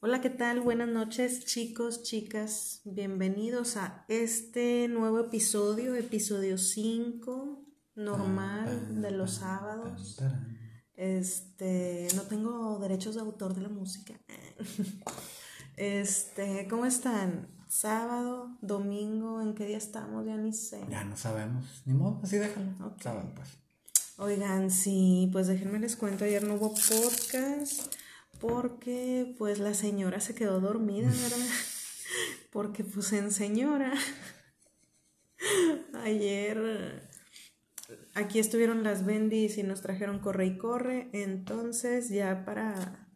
Hola, ¿qué tal? Buenas noches, chicos, chicas. Bienvenidos a este nuevo episodio, episodio 5, normal de los sábados. Este, no tengo derechos de autor de la música. Este, ¿cómo están? Sábado, domingo, ¿en qué día estamos? Ya ni sé. Ya no sabemos. Ni modo, así déjalo. Sábado, pues. Oigan, sí, pues déjenme les cuento, ayer no hubo podcast porque pues la señora se quedó dormida, ¿verdad? porque pues en señora. Ayer aquí estuvieron las bendis y nos trajeron corre y corre, entonces ya para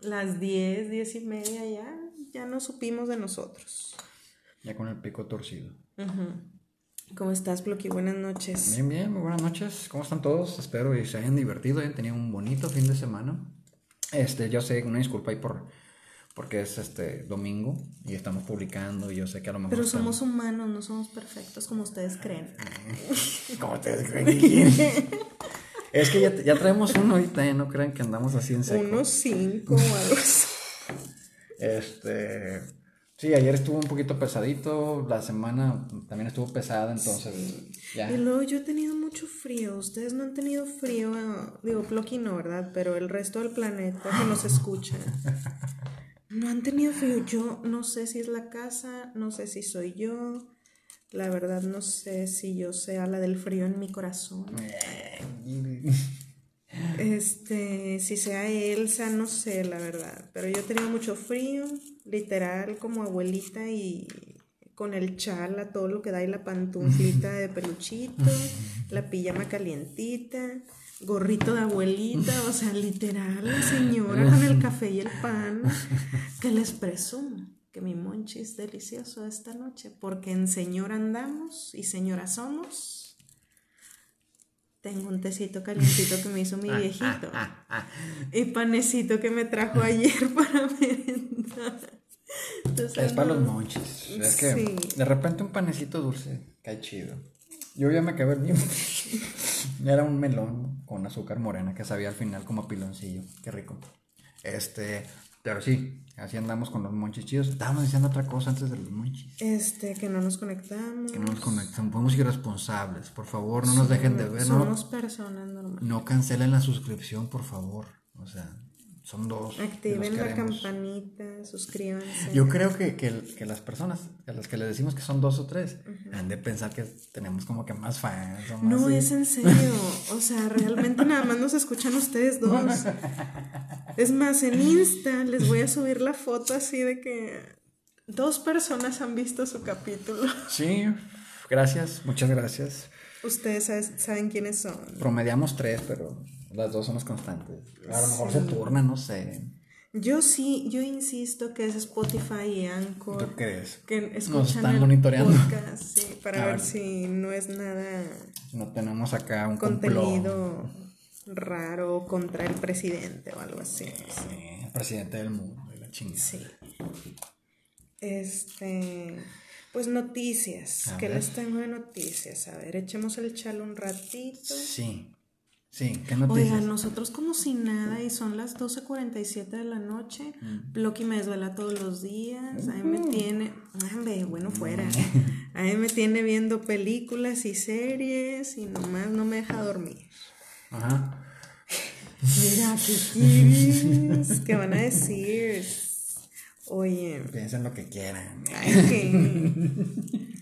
las 10, 10 y media ya, ya no supimos de nosotros. Ya con el pico torcido. ¿Cómo estás, Bloqui? Buenas noches. Bien, bien, muy buenas noches. ¿Cómo están todos? Espero que se hayan divertido, hayan tenido un bonito fin de semana. Este, yo sé, una disculpa ahí por porque es este domingo y estamos publicando y yo sé que a lo mejor Pero somos humanos, no somos perfectos como ustedes creen. ¿Cómo ustedes creen? Es que ya, ya traemos uno ahorita, ¿eh? no crean que andamos así en seco. Unos cinco o algo así. Este. Sí, ayer estuvo un poquito pesadito, la semana también estuvo pesada, entonces ya. Y luego yo he tenido mucho frío, ustedes no han tenido frío, digo, Plocky no, ¿verdad? Pero el resto del planeta que nos escucha. No han tenido frío, yo no sé si es la casa, no sé si soy yo, la verdad no sé si yo sea la del frío en mi corazón. Este, si sea Elsa, no sé, la verdad. Pero yo tenido mucho frío, literal, como abuelita y con el chal a todo lo que da y la pantuflita de peluchito, la pijama calientita, gorrito de abuelita, o sea, literal, la señora con el café y el pan, que les presumo que mi monchi es delicioso esta noche, porque en señora andamos y señora somos. Tengo un tecito calientito que me hizo mi viejito. y panecito que me trajo ayer para merendar. es para los monchis. Es que de repente un panecito dulce cae chido. Yo ya me acabé el mío. Era un melón con azúcar morena que sabía al final como piloncillo. Qué rico. Este, pero sí, así andamos con los monchis chidos. Estábamos diciendo otra cosa antes de los monchis. Este, que no nos conectamos. Que no nos conectamos. Podemos ser responsables. Por favor, no nos dejen de ver. Somos personas normales. No cancelen la suscripción, por favor. O sea, son dos. Activen la campanita, suscríbanse. Yo creo que, que, las personas a las que le decimos que son dos o tres han de pensar que tenemos como que más fans. no, es en serio. O sea, realmente nada más nos escuchan ustedes dos. Es más, en Insta les voy a subir la foto así de que dos personas han visto su capítulo. Sí, gracias, muchas gracias. Ustedes saben quiénes son. Promediamos tres, pero las dos son las constantes. A lo mejor se turnan, no sé. Yo sí, yo insisto que es Spotify y Anchor. ¿Tú crees? Que escuchan Nos están monitoreando. sí, para ver, si no es nada. No tenemos acá un contenido raro contra el presidente o algo así. Sí, el presidente del mundo, de la chingada. Sí. Este. Pues noticias. ¿Qué les tengo de noticias? A ver, echemos el chalo un ratito. Sí. Sí, ¿qué noticias? Oigan, nosotros como si nada y son las 12.47 de la noche. Mm. me desvela todos los días. Ahí me tiene. bueno, fuera. Ahí me tiene viendo películas y series y nomás no me deja dormir. Ajá. Mira, ¿qué quieres? ¿Qué van a decir? Oye. Piensen lo que quieran.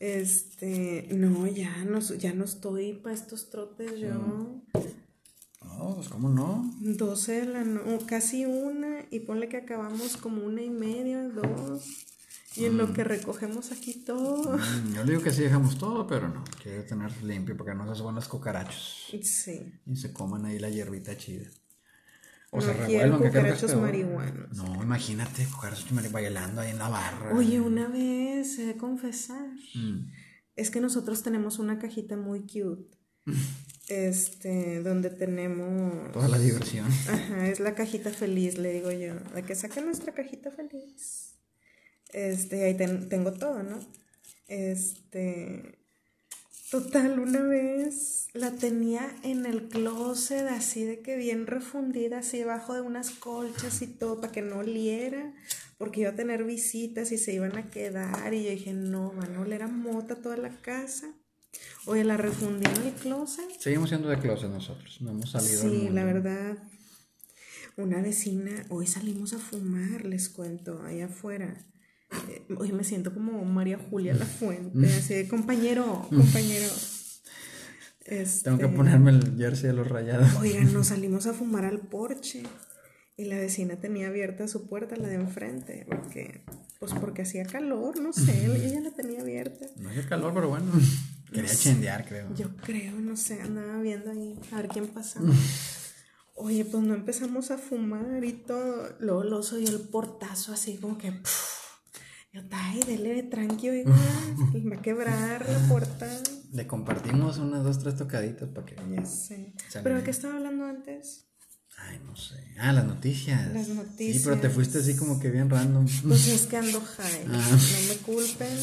Este, no, ya no, ya no estoy para estos trotes yo. No, pues cómo no. 12 de la noche, casi una, y ponle que acabamos como una y media, dos. Y en lo mm. que recogemos aquí todo. Mm, yo le digo que sí dejamos todo, pero no. Quiero tener limpio porque no se suban los cucarachos. Sí. Y se coman ahí la hierbita chida. O se revuelvan, cucarachos marihuanos. No, imagínate, cucarachos marihuanos bailando ahí en la barra. Oye, una vez, he de confesar, mm. es que nosotros tenemos una cajita muy cute. este, donde tenemos... Toda la diversión. Ajá, es la cajita feliz, le digo yo. La que saca nuestra cajita feliz. Este, ahí tengo todo, ¿no? Este... Total, una vez la tenía en el closet así de que bien refundida, así debajo de unas colchas y todo, para que no oliera, porque iba a tener visitas y se iban a quedar. Y yo dije, no, van a oler a mota toda la casa. Oye, la refundí en el closet. Seguimos siendo de closet nosotros, no hemos salido. Sí, la verdad. Una vecina, hoy salimos a fumar, les cuento, allá afuera. Eh, hoy me siento como María Julia La Fuente, así de compañero, compañero. Tengo que este, ponerme el jersey de los rayados. Oigan, nos salimos a fumar al porche y la vecina tenía abierta su puerta, la de enfrente, porque, pues porque hacía calor, no sé, ella la tenía abierta. No hacía calor, pero bueno, quería chendear, creo. Yo creo, no sé, andaba viendo ahí a ver quién pasaba. Oye, pues no empezamos a fumar y todo. Luego lo oyó el portazo así como que. Yo, ay, dele tranquilo, va a quebrar la puerta. Le compartimos unas dos, tres tocaditas para que. Ya sé. ¿Pero de qué estaba hablando antes? Ay, no sé. Ah, las noticias. Las noticias. Sí, pero te fuiste así como que bien random. Pues es que ando high. Ah. No me culpen.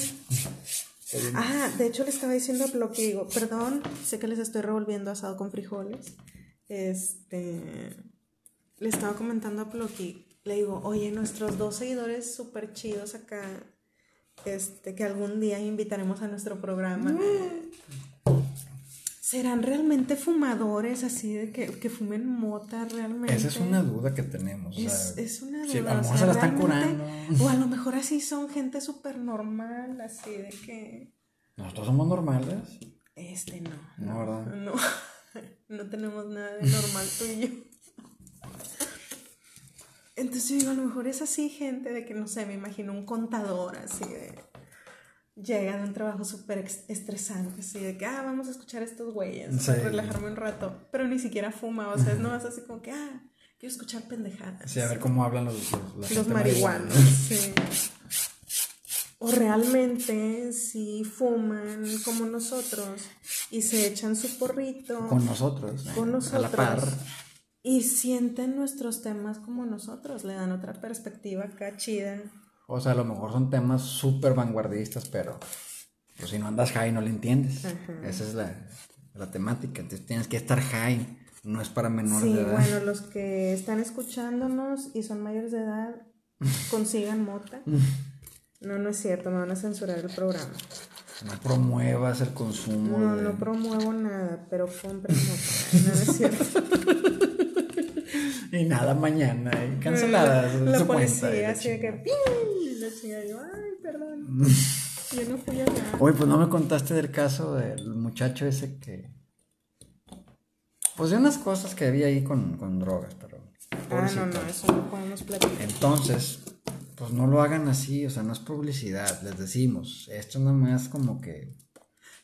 Ah, de hecho le estaba diciendo a que digo, perdón, sé que les estoy revolviendo asado con frijoles. Este. Le estaba comentando a Ploqui le digo, oye, nuestros dos seguidores súper chidos acá, este, que algún día invitaremos a nuestro programa. ¿Serán realmente fumadores así de que, que, fumen mota realmente? Esa es una duda que tenemos. Es, es una duda. Si a lo mejor se la están curando. O a lo mejor así son gente súper normal, así de que. ¿Nosotros somos normales? Este no. No, ¿verdad? No. No tenemos nada de normal tú y yo. Entonces yo digo, a lo mejor es así gente de que, no sé, me imagino un contador así de... Llega de un trabajo súper estresante, así de que, ah, vamos a escuchar a estos güeyes, relajarme un rato, pero ni siquiera fuma, o sea, no es así como que, ah, quiero escuchar pendejadas. Sí, a ver cómo hablan los, los, marihuanos. Sí. O realmente si fuman como nosotros y se echan su porrito. Con nosotros. Con nosotros. A la par y sienten nuestros temas como nosotros, le dan otra perspectiva acá chida. O sea, a lo mejor son temas súper vanguardistas, pero pues, si no andas high no le entiendes. Esa es la, temática. Entonces tienes que estar high, no es para menores de edad. Bueno, los que están escuchándonos y son mayores de edad, consigan mota. No, no es cierto, me van a censurar el programa. No promuevas el consumo. No, no promuevo nada, pero compren mota. No, no es cierto. y nada mañana, y canceladas. La, la policía hacía que ¡pim! la yo, ay, perdón. yo no fui a nada. Oye, pues no me contaste del caso del muchacho ese que. Pues de unas cosas que había ahí con, con drogas, pero. Ah, no, no, eso no podemos platicar. Entonces, pues no lo hagan así, o sea, no es publicidad, les decimos. Esto nada más como que.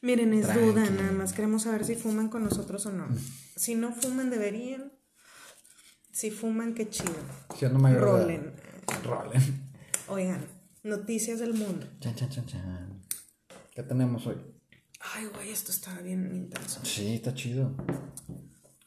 Miren, es duda, nada más queremos saber si fuman con nosotros o no. Si no fuman, deberían. Si fuman, qué chido. Siendo mayor Rolen. Rolen. Oigan, noticias del mundo. Chan, chan, chan, chan. ¿Qué tenemos hoy? Ay, güey, esto está bien intenso. Sí, está chido.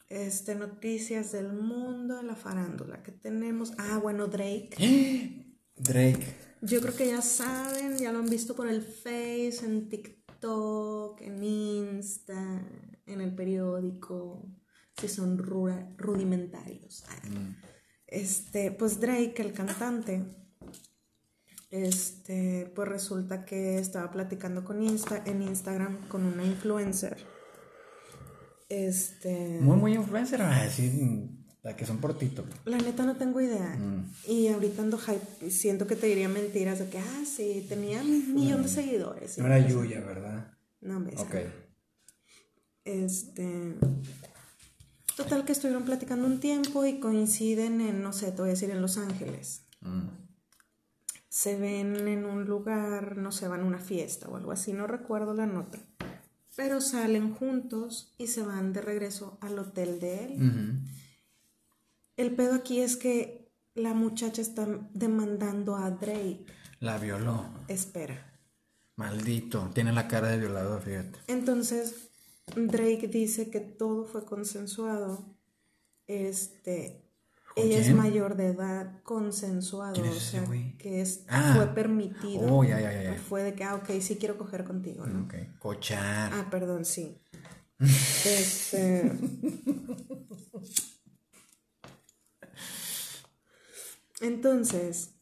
Este, noticias del mundo, la farándula. ¿Qué tenemos? Ah, bueno, Drake. Drake. Yo creo que ya saben, ya lo han visto por el Face, en TikTok, en Insta, en el periódico si son rudimentarios. Mm. Este, pues Drake, el cantante, este, pues resulta que estaba platicando con Insta, en Instagram con una influencer. Este. Muy, muy influencer, a decir, la que son por título. La neta no tengo idea. Mm. Y ahorita ando hype, siento que te diría mentiras de que, ah, sí, tenía un millón de seguidores. No era Yuya, ¿verdad? No, me Ok. Este. Total que estuvieron platicando un tiempo y coinciden en, no sé, te voy a decir, en Los Ángeles. Mm. Se ven en un lugar, no sé, van a una fiesta o algo así, no recuerdo la nota. Pero salen juntos y se van de regreso al hotel de él. El pedo aquí es que la muchacha está demandando a Drake. La violó. Espera. Maldito, tiene la cara de violador, fíjate. Entonces, Drake dice que todo fue consensuado. Este. Ella es mayor de edad, consensuado, o sea, que es, ah. fue permitido. Oh, ya, ya, ya, Fue de que, ah, ok, sí quiero coger contigo, ¿no? Ok, cochar. Ah, perdón, sí. este... Entonces,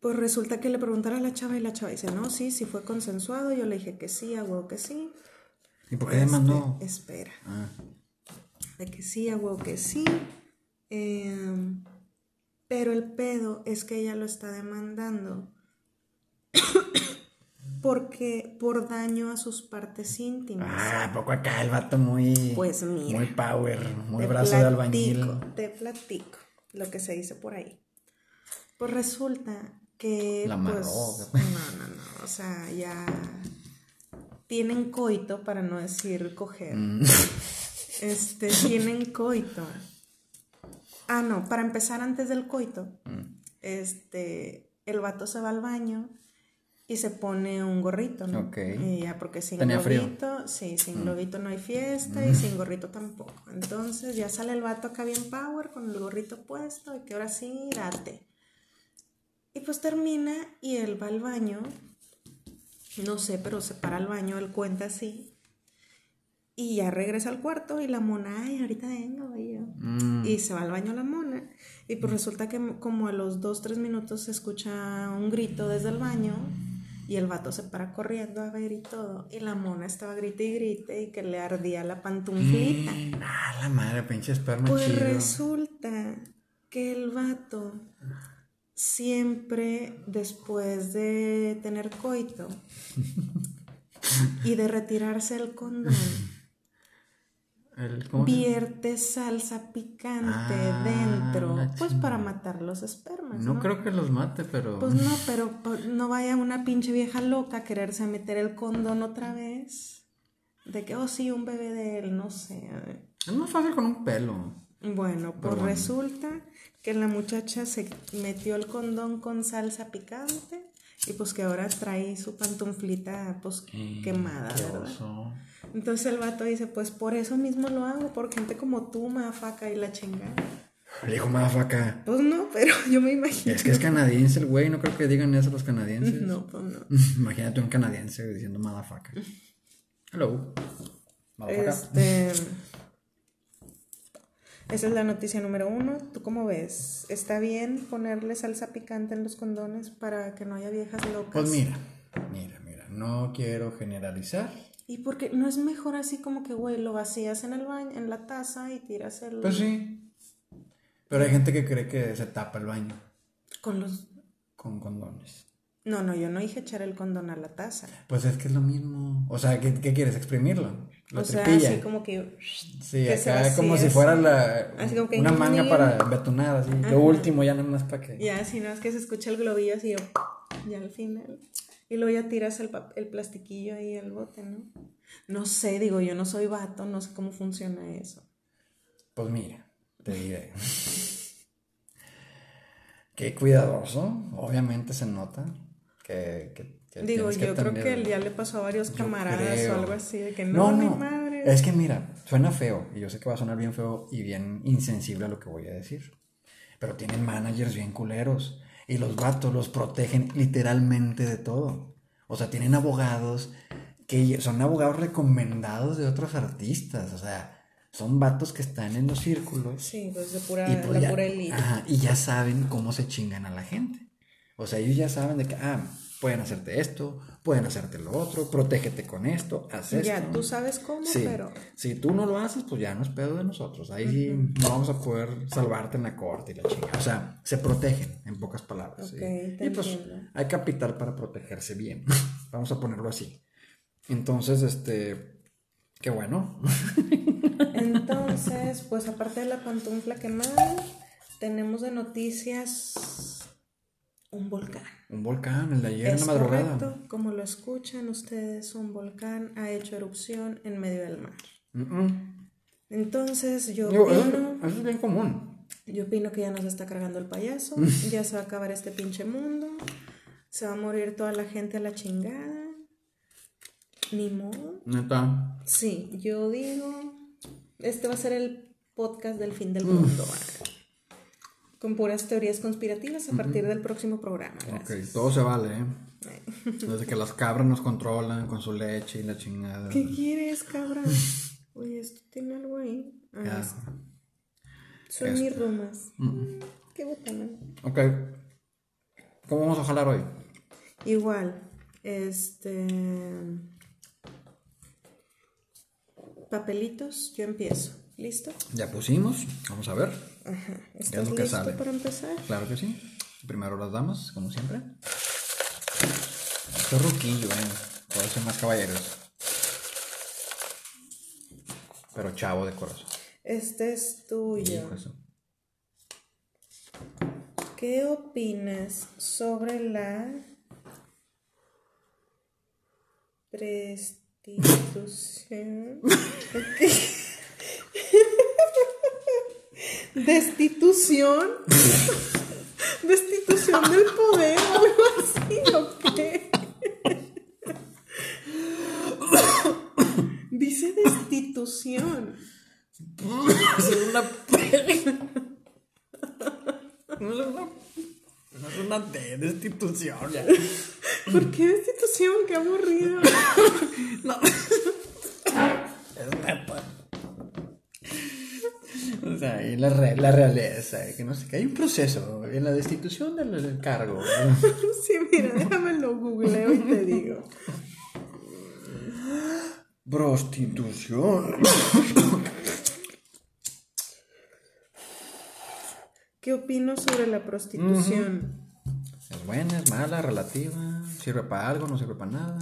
pues resulta que le preguntaron a la chava y la chava dice, no, sí, sí fue consensuado. Yo le dije que sí, a que sí. ¿Y por qué demandó? Espera. Ah de que sí, a que sí. Em, pero el pedo es que ella lo está demandando porque por daño a sus partes íntimas. Ah, poco acá el vato muy. Pues mira. Muy power, muy brazo de albañil. Te platico lo que se dice por ahí. Pues resulta que. La pues, no, no, no. O sea, ya. Tienen coito, para no decir coger. Mm. este, tienen coito. Ah, no, para empezar antes del coito, mm. este, el vato se va al baño y se pone un gorrito, ¿no? Ok. ya, porque sin gorrito, sí, sin mm. no hay fiesta y mm. sin gorrito tampoco. Entonces ya sale el vato acá bien power con el gorrito puesto y que ahora sí, date. Y pues termina y él va al baño, no sé, pero se para al baño, él cuenta así y ya regresa al cuarto y la mona, ay, ahorita vengo, y mm. Y se va al baño la mona. Y pues resulta que como a los dos, tres minutos se escucha un grito desde el baño y el vato se para corriendo a ver y todo. Y la mona estaba grite y grite y que le ardía la pantuflita. Mm, ah, la madre, pinche esperma Pues resulta que el vato siempre después de tener coito y de retirarse el condón vierte salsa picante ah, dentro, pues para matar los espermas. No, creo que los mate, pero... Pues no, pero no vaya una pinche vieja loca a quererse meter el condón otra vez. De que, oh sí, un bebé de él, no sé. Es más fácil con un pelo. Bueno, pues resulta que la muchacha se metió el condón con salsa picante y pues que ahora trae su pantuflita pues quemada, ¿verdad? Entonces el vato dice, pues por eso mismo lo hago, por gente como tú, mafaca y la chingada. Le dijo mafaca. Pues no, pero yo me imagino. Es que es canadiense el güey, no creo que digan eso los canadienses. No, pues no. Imagínate un canadiense diciendo motherfucker. Hello. Este. Esa es la noticia número uno. ¿Tú cómo ves? ¿Está bien ponerle salsa picante en los condones para que no haya viejas locas? Pues mira, mira, mira. No quiero generalizar. ¿Y porque no es mejor así como que, güey, lo vacías en el baño, en la taza y tiras el... Pues sí. Pero hay gente que cree que se tapa el baño. Con los... Con condones. No, no, yo no dije echar el condón a la taza. Pues es que es lo mismo. O sea, ¿qué, quieres? ¿Exprimirlo? O sea, así como que... Sí, acá como si fuera la, una manga para betonar, así. Lo último ya nada más para que... Ya, si no, es que se escucha el globillo así, yo, ya al final. Y luego ya tiras el, el plastiquillo ahí al bote, ¿no? No sé, digo, yo no soy vato, no sé cómo funciona eso. Pues mira, te diré. Qué cuidadoso, obviamente se nota que, Digo, yo creo que el día le pasó a varios camaradas o algo así, de que no, no, madre. Es que mira, suena feo, y yo sé que va a sonar bien feo y bien insensible a lo que voy a decir. Pero tienen managers bien culeros. Y los vatos los protegen literalmente de todo. O sea, tienen abogados que son abogados recomendados de otros artistas. O sea, son vatos que están en los círculos. Sí, pues de pura, y pues pura elite. y ya saben cómo se chingan a la gente. O sea, ellos ya saben de que, ah, pueden hacerte esto, pueden hacerte lo otro, protégete con esto, haz esto. Ya, tú sabes cómo, pero... Si tú no lo haces, pues ya no es pedo de nosotros. Ahí no vamos a poder salvarte en la corte y la chingada. O sea, se protegen, en pocas palabras. y pues hay capital para protegerse bien. vamos a ponerlo así. Entonces, este... Qué bueno. Entonces, pues aparte de la pantufla quemada, tenemos de noticias un volcán. Un volcán, el de ayer en la madrugada. Correcto, como lo escuchan ustedes, un volcán ha hecho erupción en medio del mar. Entonces yo opino, eso, es bien común. Yo opino que ya nos está cargando el payaso, ya se va a acabar este pinche mundo, se va a morir toda la gente a la chingada. Ni modo. ¿Neta? Sí, yo digo, este va a ser el podcast del fin del mundo. Con puras teorías conspirativas a partir del próximo programa. Ok, todo se vale, ¿eh? Desde que las cabras nos controlan con su leche y la chingada. ¿Qué quieres, cabra? Oye, esto tiene algo ahí. Ah, Son mis rumas. Qué botana. Ok. ¿Cómo vamos a jalar hoy? Igual. Este. Papelitos, yo empiezo. ¿Listo? Ya pusimos. Vamos a ver. Ajá. ¿Estás listo para empezar? Claro que sí. Primero las damas, como siempre. Esto ruquillo, eh. Puede ser más caballeros. Pero chavo de corazón. Este es tuyo. ¿Qué opinas sobre la prestitución? Destitución. Destitución del poder o algo así, ¿o qué? Dice destitución. es una. No es una. No es una destitución ya. ¿Por qué destitución? Qué aburrido. no. Es. O sea, y la, la realeza, que no sé, que hay un proceso en la destitución del, cargo. sí, mira, déjame lo googleo y te digo. Prostitución. ¿Qué opino sobre la prostitución? Es buena, es mala, relativa, sirve para algo, no sirve para nada.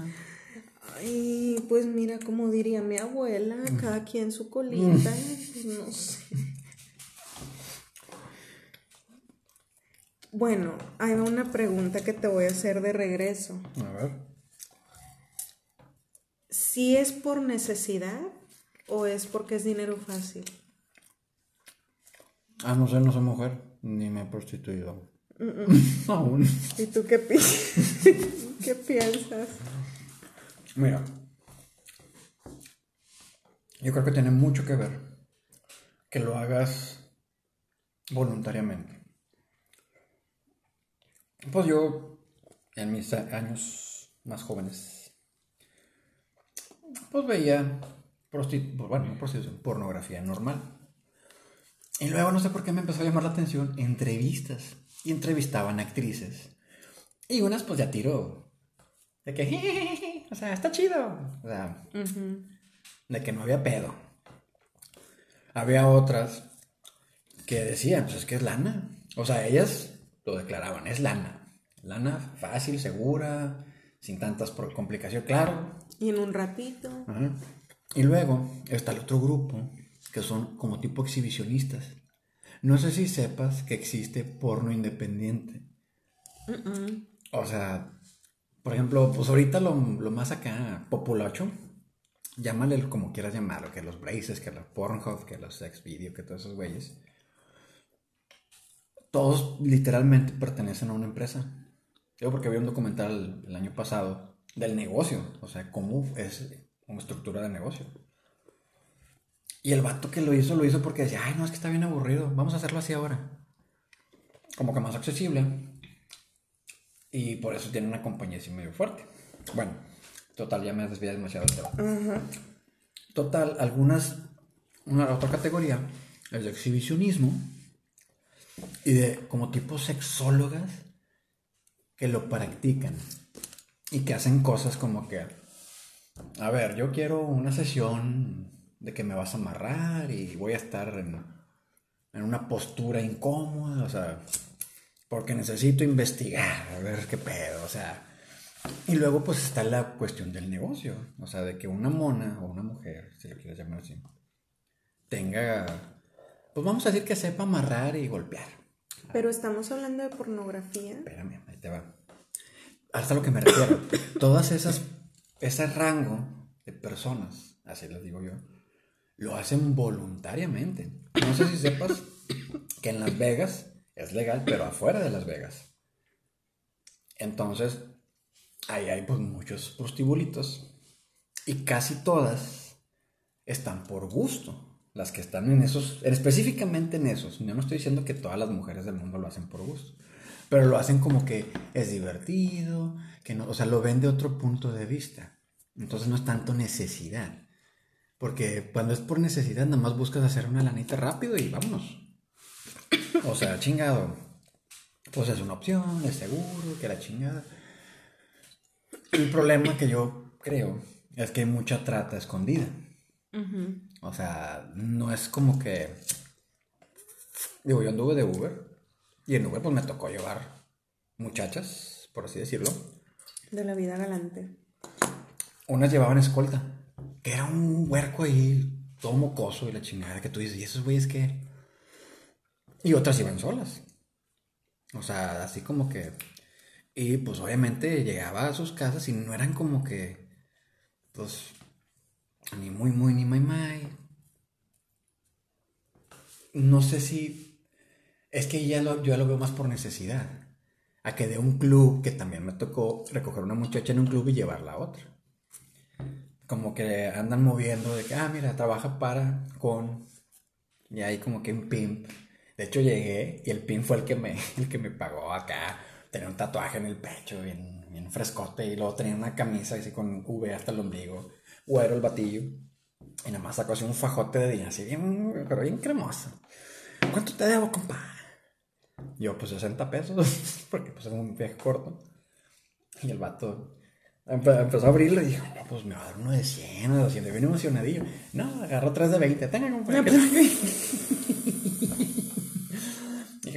Ay, pues mira, como diría mi abuela, cada quien su colita, pues no sé. Bueno, hay una pregunta que te voy a hacer de regreso. A ver. ¿Si es por necesidad o es porque es dinero fácil? Ah, no sé, no soy mujer, ni me he prostituido. Aún. ¿Y tú qué, qué piensas? Mira, yo creo que tiene mucho que ver que lo hagas voluntariamente. Pues yo, en mis años más jóvenes, pues veía prostitución, pues bueno, prostitución, pornografía normal. Y luego no sé por qué me empezó a llamar la atención entrevistas. Y entrevistaban actrices. Y unas pues ya tiró. De que, o sea, está chido. O sea, de que no había pedo. Había otras que decían, pues es que es lana. O sea, ellas lo declaraban, es lana. Lana fácil, segura, sin tantas complicaciones, claro. Y en un ratito. Y luego está el otro grupo, que son como tipo exhibicionistas. No sé si sepas que existe porno independiente. O sea, por ejemplo, pues ahorita lo, más acá, populacho, llámale como quieras llamarlo, que los braces, que los Pornhub, que los sex video, que todos esos güeyes todos literalmente pertenecen a una empresa. Yo porque vi un documental el año pasado del negocio, o sea, cómo es una estructura de negocio. Y el vato que lo hizo, lo hizo porque decía, ay, no, es que está bien aburrido, vamos a hacerlo así ahora. Como que más accesible. Y por eso tiene una compañía así medio fuerte. Bueno, total, ya me desviado demasiado del tema. Total, algunas, una otra categoría es de exhibicionismo y de como tipo sexólogas que lo practican y que hacen cosas como que, a ver, yo quiero una sesión de que me vas a amarrar y voy a estar en, en una postura incómoda, o sea, porque necesito investigar, a ver qué pedo, o sea. Y luego pues está la cuestión del negocio, o sea, de que una mona o una mujer, si lo quieres llamar así, tenga pues vamos a decir que sepa amarrar y golpear. Pero estamos hablando de pornografía. Espérame, ahí te va. Hasta lo que me refiero. Todas esas, ese rango de personas, así les digo yo, lo hacen voluntariamente. No sé si sepas que en Las Vegas es legal, pero afuera de Las Vegas. Entonces, ahí hay pues muchos prostibulitos y casi todas están por gusto. Las que están en esos, específicamente en esos. Yo no estoy diciendo que todas las mujeres del mundo lo hacen por gusto, pero lo hacen como que es divertido, que no, o sea, lo ven de otro punto de vista. Entonces no es tanto necesidad. Porque cuando es por necesidad, nada más buscas hacer una lanita rápido y vámonos. O sea, chingado. Pues es una opción, es seguro, que la chingada. El problema que yo creo es que hay mucha trata escondida. O sea, no es como que. Digo, yo anduve de Uber. Y en Uber, pues me tocó llevar muchachas, por así decirlo. De la vida galante. Unas llevaban escolta. Que era un huerco ahí, todo mocoso y la chingada que tú dices, ¿y esos güeyes qué? Y otras iban solas. O sea, así como que. Y pues obviamente llegaba a sus casas y no eran como que. Pues. Ni muy, muy, ni muy, muy. No sé si. Es que ya lo, yo ya lo veo más por necesidad. A que de un club, que también me tocó recoger una muchacha en un club y llevarla a otra. Como que andan moviendo de que, ah, mira, trabaja para, con. Y ahí como que un pimp de hecho, llegué y el pin fue el que me, el que me pagó acá. Tenía un tatuaje en el pecho, bien, bien frescote, y luego tenía una camisa así con V hasta el ombligo. Güero el batillo. Y nada más sacó así un fajote de día, así bien, pero bien cremoso. ¿Cuánto te debo, compa? Yo, pues 60 pesos, porque pues es un viaje corto. Y el vato empezó a abrirlo y dijo, no, pues me va a dar uno de 100 o de 200. Bien emocionadillo. No, agarró tres de 20. Tenga, compa.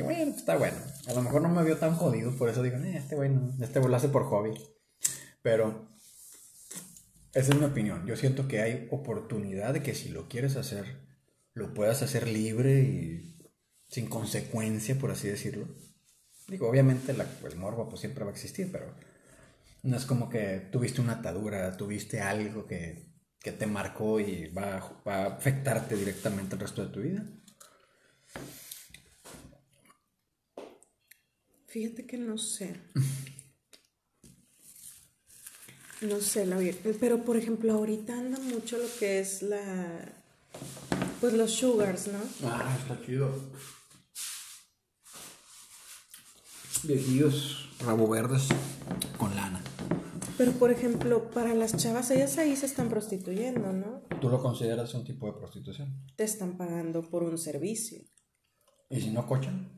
bueno, está bueno. A lo mejor no me vio tan jodido, por eso digo, eh, este güey no, este lo hace por hobby. Pero esa es mi opinión. Yo siento que hay oportunidad de que si lo quieres hacer, lo puedas hacer libre y sin consecuencia, por así decirlo. Digo, obviamente la, el morbo pues siempre va a existir, pero no es como que tuviste una atadura, tuviste algo que, que te marcó y va, va a afectarte directamente el resto de tu vida. Fíjate que no sé. No sé, la Pero por ejemplo, ahorita anda mucho lo que es la. Pues los sugars, ¿no? Ah, está chido. Viejillos rabo verdes con lana. Pero por ejemplo, para las chavas, ellas ahí se están prostituyendo, ¿no? ¿Tú lo consideras un tipo de prostitución? Te están pagando por un servicio. ¿Y si no cochan?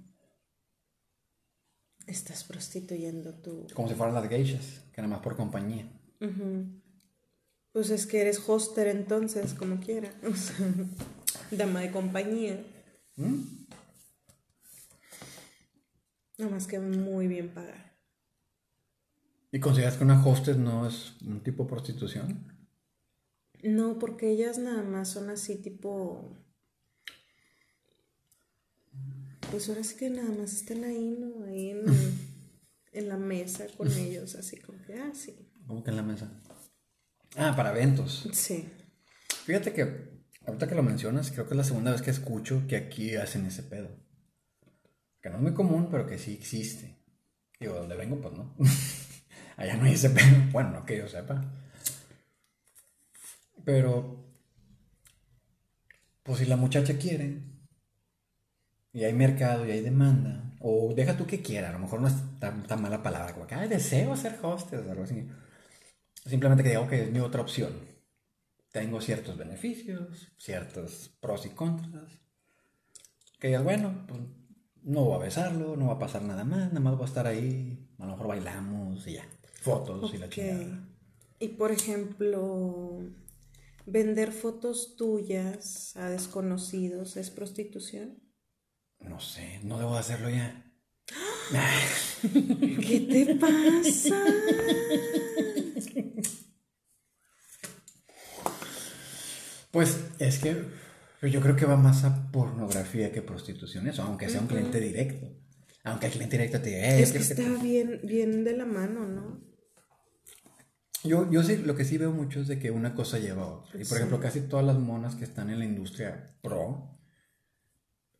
Estás prostituyendo tú. Como si fueran las geishas, que nada más por compañía. Pues es que eres hoster entonces, como quiera. dama de compañía. ¿Mm? Nada más que muy bien pagar. ¿Y consideras que una hostess no es un tipo de prostitución? No, porque ellas nada más son así tipo pues ahora sí que nada más están ahí, ¿no? Ahí en, la mesa con ellos, así como que, ah, sí. ¿Cómo que en la mesa? Ah, para eventos. Sí. Fíjate que ahorita que lo mencionas, creo que es la segunda vez que escucho que aquí hacen ese pedo. Que no es muy común, pero que sí existe. Digo, donde vengo, pues no. Allá no hay ese pedo. Bueno, no que yo sepa. Pero, pues si la muchacha quiere, y hay mercado y hay demanda, o deja tú que quiera, a lo mejor no es tan, mala palabra como que, ay, deseo ser hostess o algo así. Simplemente que diga, ok, es mi otra opción. Tengo ciertos beneficios, ciertos pros y contras. Que digas, bueno, pues no voy a besarlo, no va a pasar nada más, nada más voy a estar ahí, a lo mejor bailamos y ya, fotos y la chingada. Y por ejemplo, vender fotos tuyas a desconocidos es prostitución. No sé, no debo hacerlo ya. ¿Qué te pasa? Pues es que yo creo que va más a pornografía que prostitución, eso, aunque sea un cliente directo. Aunque el cliente directo te diga, eh, es que está bien, bien de la mano, ¿no? Yo, yo sí, lo que sí veo mucho es de que una cosa lleva a otra. Y por ejemplo, casi todas las monas que están en la industria pro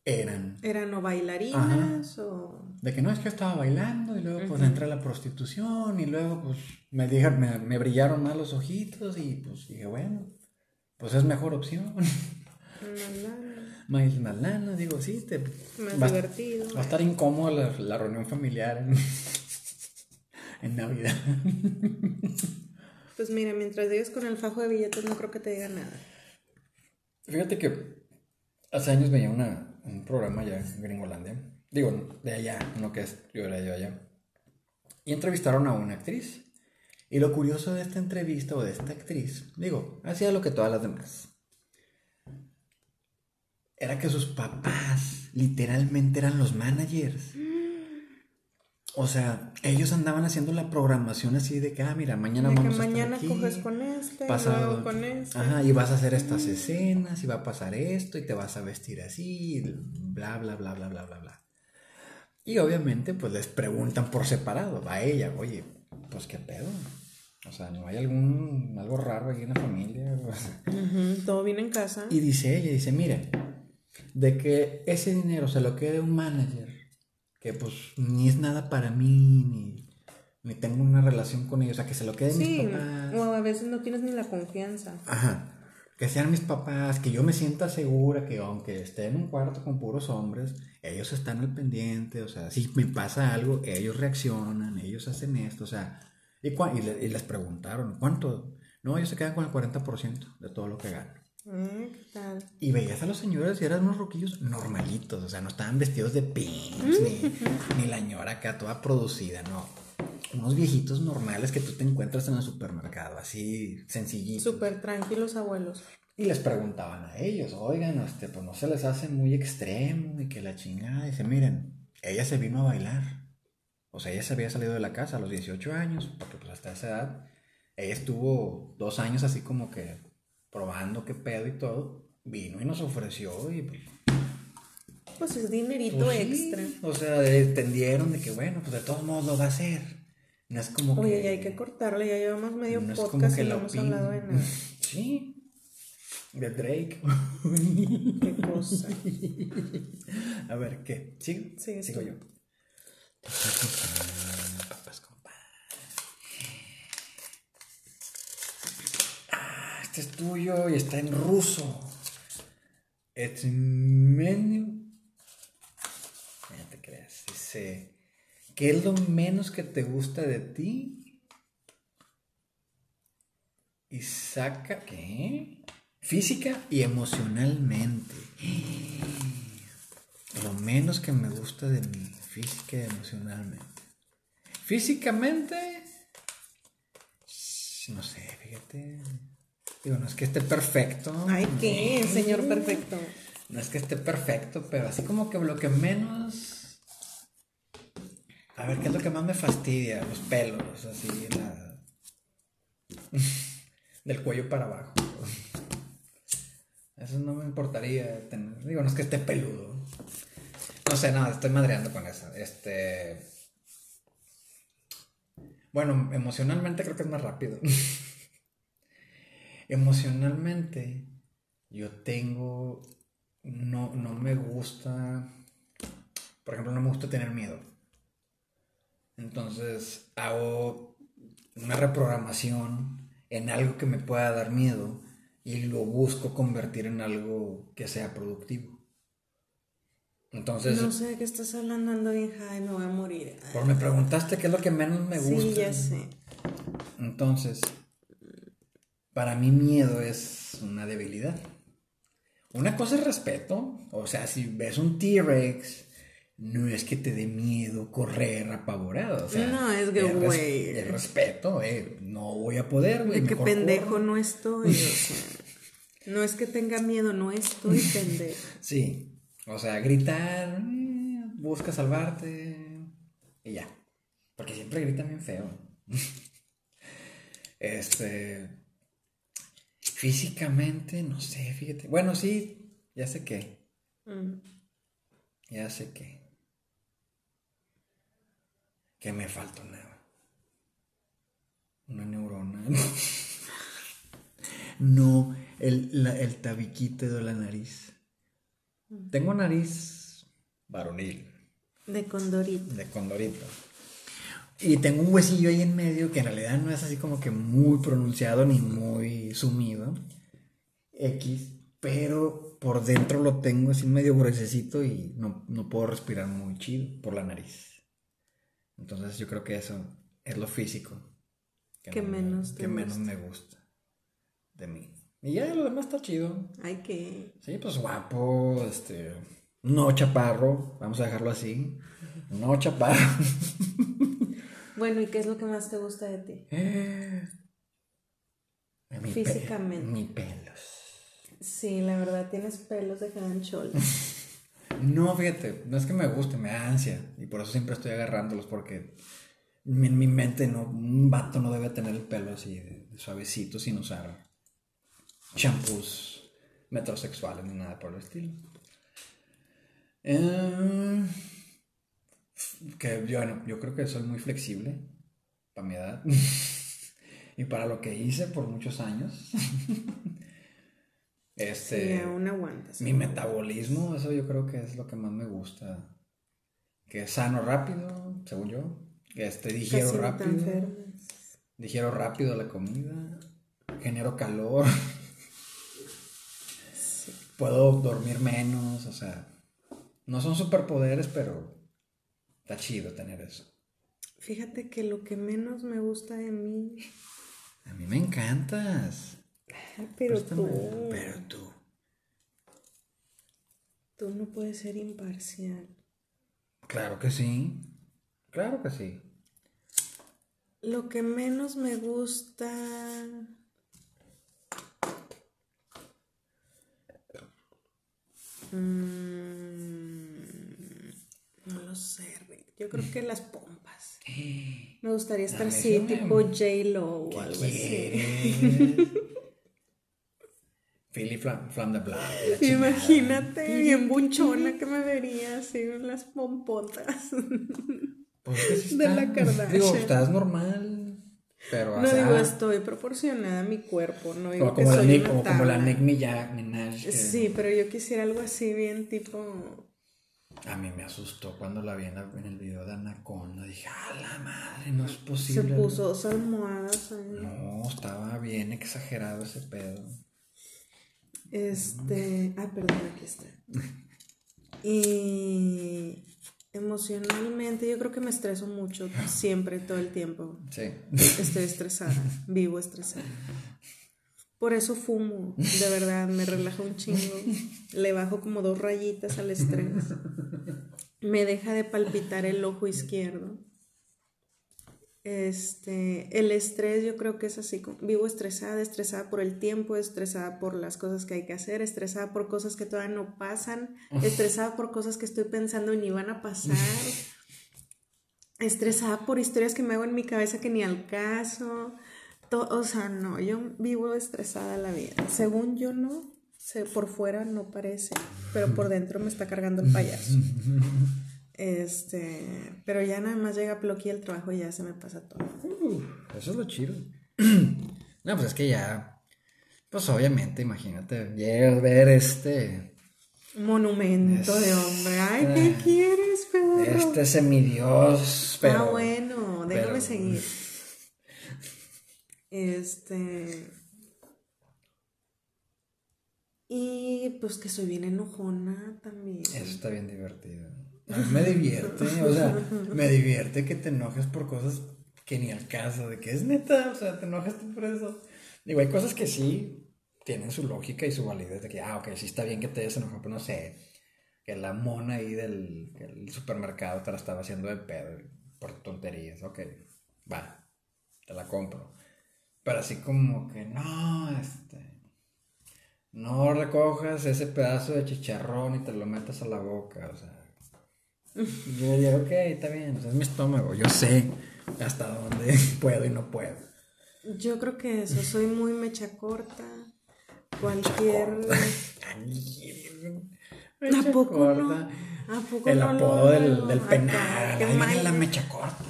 eran. ¿Eran o bailarinas o...? De que no, es que yo estaba bailando y luego pues entré a la prostitución y luego pues me, me, me brillaron más los ojitos y pues dije, bueno, pues es mejor opción. Más lana, digo, sí, te. Más divertido. Va a estar incómodo la, la reunión familiar en, en Navidad. Pues mira, mientras llegues con el fajo de billetes, no creo que te diga nada. Fíjate que hace años veía una, un programa allá en Gringolandia. Digo, de allá, no que es, yo era yo allá. Y entrevistaron a una actriz. Y lo curioso de esta entrevista o de esta actriz, digo, hacía lo que todas las demás. Era que sus papás literalmente eran los managers. O sea, ellos andaban haciendo la programación así de que, ah, mira, mañana de vamos que mañana coges con este, pasado, con este. Ajá, y vas a hacer estas escenas, y va a pasar esto, y te vas a vestir así, bla, bla, bla, bla, bla, bla, bla. Y obviamente, pues les preguntan por separado a ella, oye, pues qué pedo. O sea, ¿no hay algún, algo raro ahí en la familia? todo bien en casa. Y dice ella, dice, mire, de que ese dinero se lo quede un manager que pues ni es nada para mí, ni, tengo una relación con ellos, o sea, que se lo queden mis papás. O a veces no tienes ni la confianza. Ajá. Que sean mis papás, que yo me sienta segura que aunque esté en un cuarto con puros hombres, ellos están al pendiente, o sea, si me pasa algo, ellos reaccionan, ellos hacen esto, o sea, y, y, les preguntaron, ¿cuánto? No, ellos se quedan con el 40% de todo lo que ganan. Mm, ¿Qué tal? Y veías a los señores y eran unos roquillos normalitos, o sea, no estaban vestidos de pins, ni, la ñora acá toda producida, no. Unos viejitos normales que tú te encuentras en el supermercado, así sencillitos. Súper tranquilos abuelos. Y les preguntaban a ellos, oigan, este, pues no se les hace muy extremo y que la chingada. Dice, miren, ella se vino a bailar. O sea, ella se había salido de la casa a los 18 años, porque pues hasta esa edad, ella estuvo dos años así como que probando qué pedo y todo, vino y nos ofreció y pues... Pues es dinerito pues extra. O sea, entendieron de que bueno, pues de todos modos lo va a hacer. No es como Oye, que... ya hay que cortarle, ya llevamos medio podcast y no hemos hablado de nada. Sí. De Drake. Qué cosa. A ver, ¿qué? ¿Sigo? Sí, Sigo yo. Este es tuyo y está en ruso. Es menú. Ya te creas. Dice, ¿qué es lo menos que te gusta de ti? Y saca, ¿qué? Física y emocionalmente. Lo menos que me gusta de mí, física y emocionalmente. Físicamente, no sé, fíjate. Digo, no es que esté perfecto. Ay, ¿qué, señor perfecto? No es que esté perfecto, pero así como que lo que menos. A ver, ¿qué es lo que más me fastidia? Los pelos, así, la. del cuello para abajo. Eso no me importaría tener. Digo, no es que esté peludo. No sé, nada, estoy madreando con eso. Este. Bueno, emocionalmente creo que es más rápido. Emocionalmente, yo tengo, no, no me gusta, por ejemplo, no me gusta tener miedo. Entonces hago una reprogramación en algo que me pueda dar miedo y lo busco convertir en algo que sea productivo. Entonces. No sé de qué estás hablando, ando bien high, me voy a morir. Por me preguntaste qué es lo que menos me gusta. Sí, ya sé. Entonces, para mí miedo es una debilidad. Una cosa es respeto, o sea, si ves un T-Rex, no es que te dé miedo correr apavorado. O sea, no, es que, güey. El respeto, eh, no voy a poder, güey. De que pendejo no estoy, o sea. No es que tenga miedo, no estoy pendejo. Sí, o sea, gritar, eh, busca salvarte y ya. Porque siempre gritan bien feo. este. Físicamente, no sé, fíjate. Bueno, sí, ya sé qué. Mm. Ya sé qué. Que me falta una, una neurona. no, el, el tabiquito de la nariz. Tengo nariz varonil. De condorito. De condorito. Y tengo un huesillo ahí en medio que en realidad no es así como que muy pronunciado ni muy sumido. X. pero por dentro lo tengo así medio gruesecito y no, puedo respirar muy chido por la nariz. Entonces yo creo que eso es lo físico. Que, menos, que menos me gusta de mí. Y ya lo demás está chido. Ay, que. Sí, pues guapo, este. No chaparro, vamos a dejarlo así. No chaparro. Bueno, ¿y qué es lo que más te gusta de ti? Eh, Físicamente. mi pelos. Sí, la verdad, tienes pelos de chol. no, fíjate, no es que me guste, me da ansia. Y por eso siempre estoy agarrándolos, porque en mi mente no, un vato no debe tener el pelo así de, suavecito sin usar champús metrosexuales ni nada por el estilo. Eh, que yo, bueno, yo creo que soy muy flexible para mi edad y para lo que hice por muchos años. este, sí, aún aguantas. Mi metabolismo, eso yo creo que es lo que más me gusta. Que es sano rápido, según yo. Que este, digiero rápido. Digiero rápido la comida. Genero calor. Puedo dormir menos, o sea. No son superpoderes, pero Está chido tener eso. Fíjate que lo que menos me gusta de mí. A mí me encantas. Pero tú. Pero tú. Tú no puedes ser imparcial. Claro que sí. Claro que sí. Lo que menos me gusta. Mm, no lo sé, Yo creo que las pompas. Me gustaría estar así, tipo J-Lo o algo así. Philly Flam, de Black. Imagínate, bien buchona que me vería así en las pompotas. Pues de la Kardashian. Digo, estás normal. Pero, no digo, estoy proporcionada a mi cuerpo. No digo como, la Nick, como, como, la Nick Minaj. Sí, pero yo quisiera algo así, bien tipo a mí me asustó cuando la vi en, el video de Anaconda. Dije, ¡ah, la madre! No es posible. Se puso dos almohadas No, estaba bien exagerado ese pedo. Este. Ah, perdón, aquí está. Y emocionalmente, yo creo que me estreso mucho siempre, todo el tiempo. Sí. Estoy estresada, vivo estresada. Por eso fumo, de verdad, me relaja un chingo. Le bajo como dos rayitas al estrés. Me deja de palpitar el ojo izquierdo. Este, el estrés yo creo que es así, vivo estresada, estresada por el tiempo, estresada por las cosas que hay que hacer, estresada por cosas que todavía no pasan, estresada por cosas que estoy pensando y ni van a pasar, estresada por historias que me hago en mi cabeza que ni al caso, o sea, no, yo vivo estresada la vida. Según yo no, por fuera no parece, pero por dentro me está cargando el payaso. Este, pero ya nada más llega Ploqui el trabajo y ya se me pasa todo. eso es lo chido. no, pues es que ya, pues obviamente, imagínate, llegas a ver este monumento de hombre. Ay, ¿qué quieres, Pedro? Este semidios, pero. Ah, bueno, déjame seguir. Este. Y pues que soy bien enojona también. Eso está bien divertido. A mí me divierte, o sea, me divierte que te enojes por cosas que ni al caso, de que es neta, o sea, te enojas tú por eso. Digo, hay cosas que sí tienen su lógica y su validez, de que, ah, ok, sí está bien que te hayas enojado, pero no sé, que la mona ahí del, del supermercado te la estaba haciendo de pedo por tonterías, ok, va, te la compro. Pero así como que no, este. No recojas ese pedazo de chicharrón y te lo metas a la boca, o sea. Yo diría, ok, está bien, es mi estómago, yo sé hasta dónde puedo y no puedo. Yo creo que eso, soy muy mecha corta. Cualquier. mecha ¿A poco corta. ¿A poco El apodo del, del penal. Ahí la mecha corta.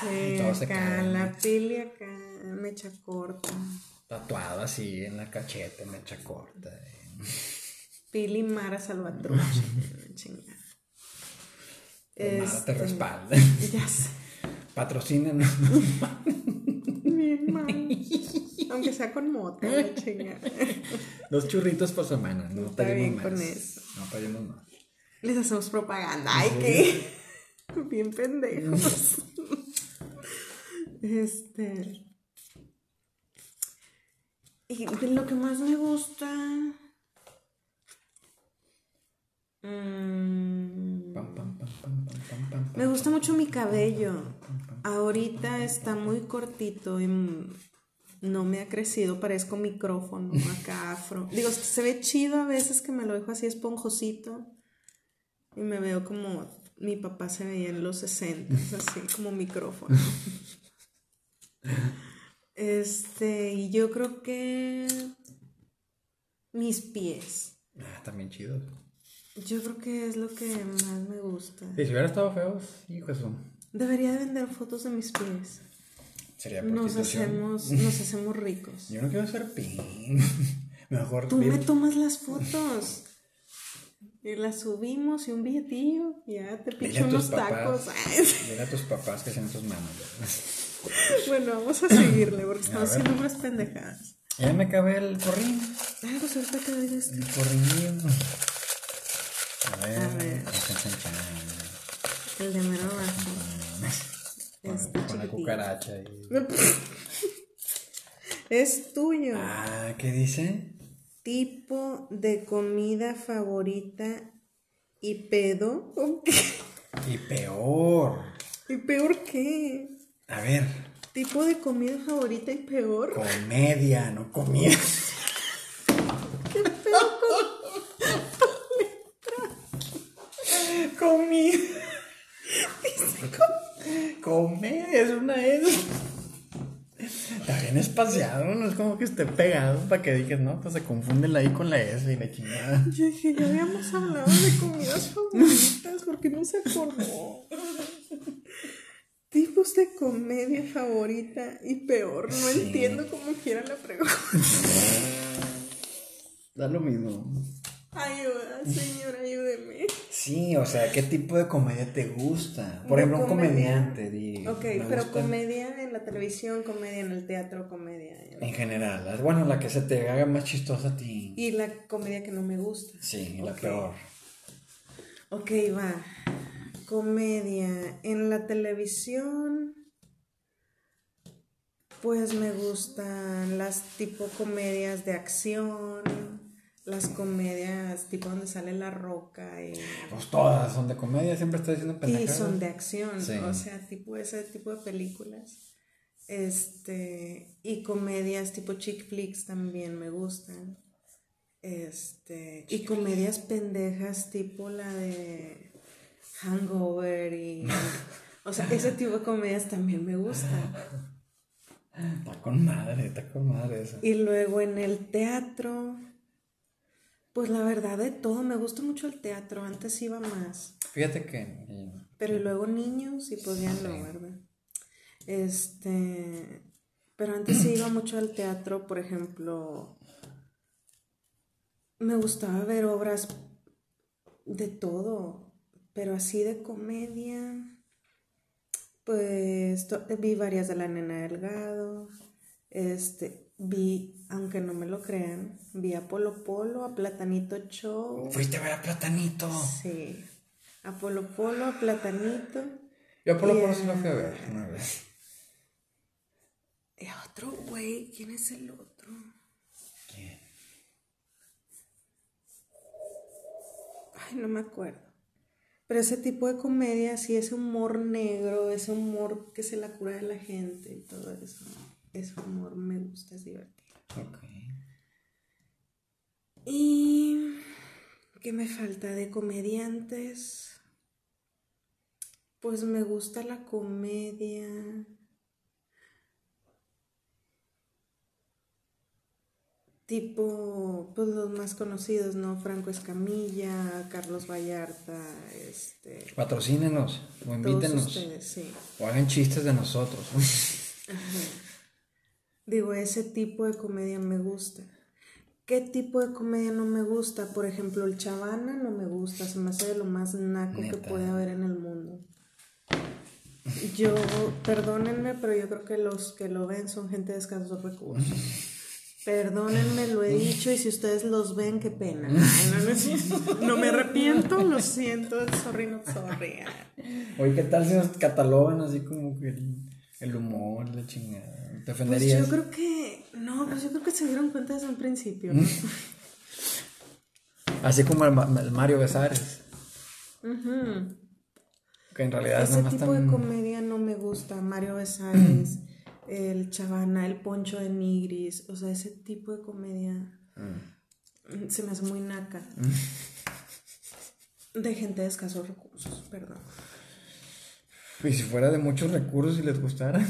Sí, y todo se acá, la pili acá mecha corta. Tatuado así en la cachete, mecha corta. Pili Mara Salvatrucha. chingada. Este, te respalda. Ya sé. Patrocinen. Bien. Aunque sea con moto, chinga. Dos churritos por semana, no Está pedimos más. con eso. No pedimos más. Les hacemos propaganda. Ay, qué. Bien pendejos. este. Y de lo que más me gusta. Me gusta mucho mi cabello. Ahorita está muy cortito y no me ha crecido, parezco micrófono acá afro. Digo, se ve chido a veces que me lo dejo así esponjosito y me veo como mi papá se veía en los 60, así como micrófono. Este, y yo creo que mis pies. Ah, también chido. Yo creo que es lo que más me gusta. Y si hubiera estado feo, hijo eso. Debería vender fotos de mis pies. Sería nos hacemos, nos hacemos ricos. Yo no quiero ser pin. Mejor. Tú me tomas las fotos. Y las subimos y un billetillo. Ya te picho unos tacos. Mira a tus papás que sean tus manos. bueno, vamos a seguirle porque estamos haciendo unas pendejadas. Ya me acabé el corrín. Ah, pues ahorita te este. El corrín. A ver. A ver. El de mero abajo. Con, la cucaracha. Y... es tuyo. Ah, ¿qué dice? Tipo de comida favorita y pedo. Y peor. ¿Y peor qué? A ver. ¿Tipo de comida favorita y peor? Comedia, no comida. ¿Qué peor Comida. Comedia es una S. Está bien espaciado, no es como que esté pegado para que digas, no, pues se confunde la I con la S y la chingada. Yo dije, ya habíamos hablado de comidas favoritas, porque no se acordó tipos de comedia favorita y peor. No entiendo cómo quiera la pregunta. Da lo mismo. Ayuda, señor, ayúdeme. Sí, o sea, ¿qué tipo de comedia te gusta? Por ejemplo, un comediante. ok, pero comedia en la televisión, comedia en el teatro, comedia en... en general. Bueno, la que se te haga más chistosa a ti. Y la comedia que no me gusta. Sí, la peor. Ok, va. Comedia. En la televisión, pues me gustan las tipo comedias de acción, las comedias tipo donde sale la roca. Y... Pues todas son de comedia, siempre estoy diciendo pendejadas. Y son de acción, o sea, tipo ese tipo de películas. Este, y comedias tipo chick flicks también me gustan. Este, y comedias pendejas tipo la de Hangover y... o sea, ese tipo de comedias también me gusta. Está con madre, está con madre eso. Y luego en el teatro, pues la verdad de todo, me gusta mucho el teatro, antes iba más. Fíjate que... Pero luego niños y podían no, ¿verdad? Este... Pero antes iba mucho al teatro, por ejemplo, me gustaba ver obras de todo pero así de comedia, pues vi varias de la nena Delgado, este, vi, aunque no me lo crean, vi a Polo Polo, a Platanito Show. ¿Fuiste a ver a Platanito? Sí, a Polo Polo, a Platanito. Yo a Polo Polo sí lo fui a ver una vez. Y otro güey, ¿quién es el otro? ¿Quién? Ay, no me acuerdo. Pero ese tipo de comedia, sí, ese humor negro, ese humor que se la cura de la gente y todo eso, ese humor me gusta, es divertido. Ok. Y. ¿Qué me falta de comediantes? Pues me gusta la comedia. tipo, pues los más conocidos, ¿no? Franco Escamilla, Carlos Vallarta, este... Patrocínenos, o invítenos. sí. O hagan chistes de nosotros. Digo, ese tipo de comedia me gusta. ¿Qué tipo de comedia no me gusta? Por ejemplo, el Chavana no me gusta, se me hace de lo más naco que puede haber en el mundo. Yo, perdónenme, pero yo creo que los que lo ven son gente de escasos recursos. Perdónenme, lo he dicho, y si ustedes los ven, qué pena. no, me arrepiento, lo siento, sorry, no sorry. Oye, ¿qué tal si nos catalogan así como que el, humor, la chingada? ¿Te ofenderías? Pues yo creo que, no, pues yo creo que se dieron cuenta desde un principio. así como el, Mario Besares. Que en realidad Ese tipo de comedia no me gusta, Mario Besares el Chavana, el Poncho de Nigris, o sea, ese tipo de comedia mm. se me hace muy naca. Mm. De gente de escasos recursos, perdón. ¿Y si fuera de muchos recursos y les gustara?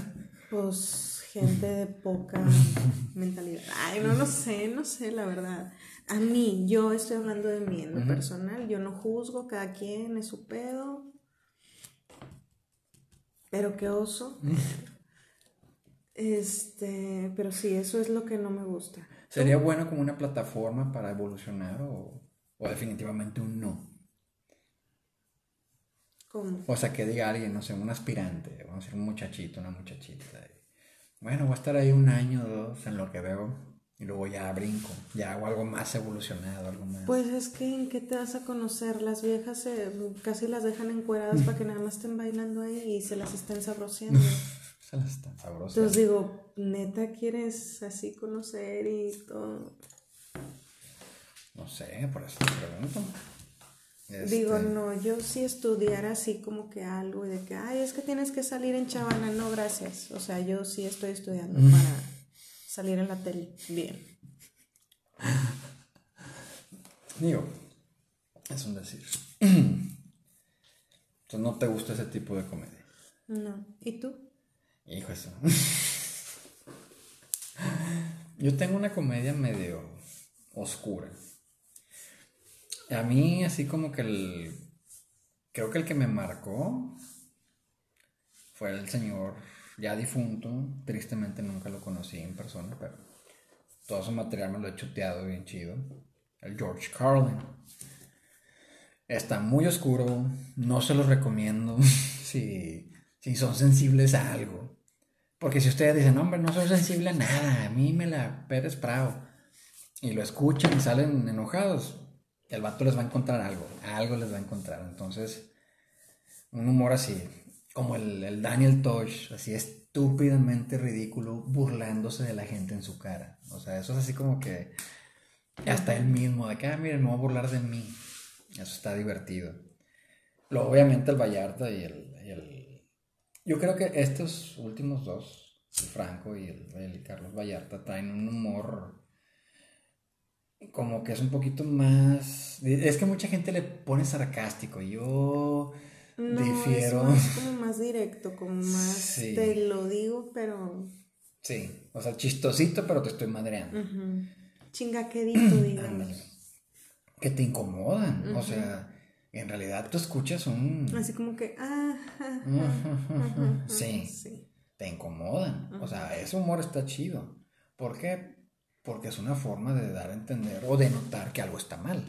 Pues gente de poca mentalidad. Ay, no lo sé, no sé, la verdad. A mí, yo estoy hablando de mí en lo personal, yo no juzgo, cada quien es su pedo. Pero qué oso. Este, pero sí, eso es lo que no me gusta. ¿Sería bueno como una plataforma para evolucionar o, definitivamente un no? ¿Cómo? O sea, que diga alguien, no sé, un aspirante, vamos a decir un muchachito, una muchachita. Bueno, voy a estar ahí un año o dos en lo que veo y luego ya brinco, ya hago algo más evolucionado, algo más. Pues es que en qué te vas a conocer, las viejas casi las dejan encueradas para que nada más estén bailando ahí y se las estén sabroseando. Se las están sabroseando. Entonces digo, neta quieres así conocer y todo. No sé, por eso te pregunto. Digo, este, no, yo sí estudiara así como que algo y de que, ay, es que tienes que salir en Chavana, no, gracias. O sea, yo sí estoy estudiando para salir en la tele. Bien. Digo, es un decir. Entonces, ¿no te gusta ese tipo de comedia? No. ¿Y tú? Hijo eso. Yo tengo una comedia medio oscura. A mí, así como que el. Creo que el que me marcó fue el señor ya difunto. Tristemente nunca lo conocí en persona, pero todo su material me lo he chuteado bien chido. El George Carlin. Está muy oscuro, no se los recomiendo si, si son sensibles a algo. Porque si ustedes dicen, hombre, no soy sensible a nada, a mí me la Pérez Prado, y lo escuchan y salen enojados, el vato les va a encontrar algo, algo les va a encontrar. Entonces, un humor así, como el, Daniel Tosh, así estúpidamente ridículo, burlándose de la gente en su cara. O sea, eso es así como que hasta él mismo, de que, ah, miren, me voy a burlar de mí. Eso está divertido. Lo, obviamente el Vallarta y el, Yo creo que estos últimos dos, el Franco y el, el Carlos Vallarta, traen un humor como que es un poquito más... Es que mucha gente le pone sarcástico. Yo no, difiero. Es como más directo, como más te lo digo, pero. Sí, o sea, chistosito, pero te estoy madreando. Chingaquedito, digamos. que te incomodan, o sea, en realidad tú escuchas un. Así como que. Ah, sí, sí, te incomodan. O sea, ese humor está chido. ¿Por qué? Porque es una forma de dar a entender o de notar que algo está mal.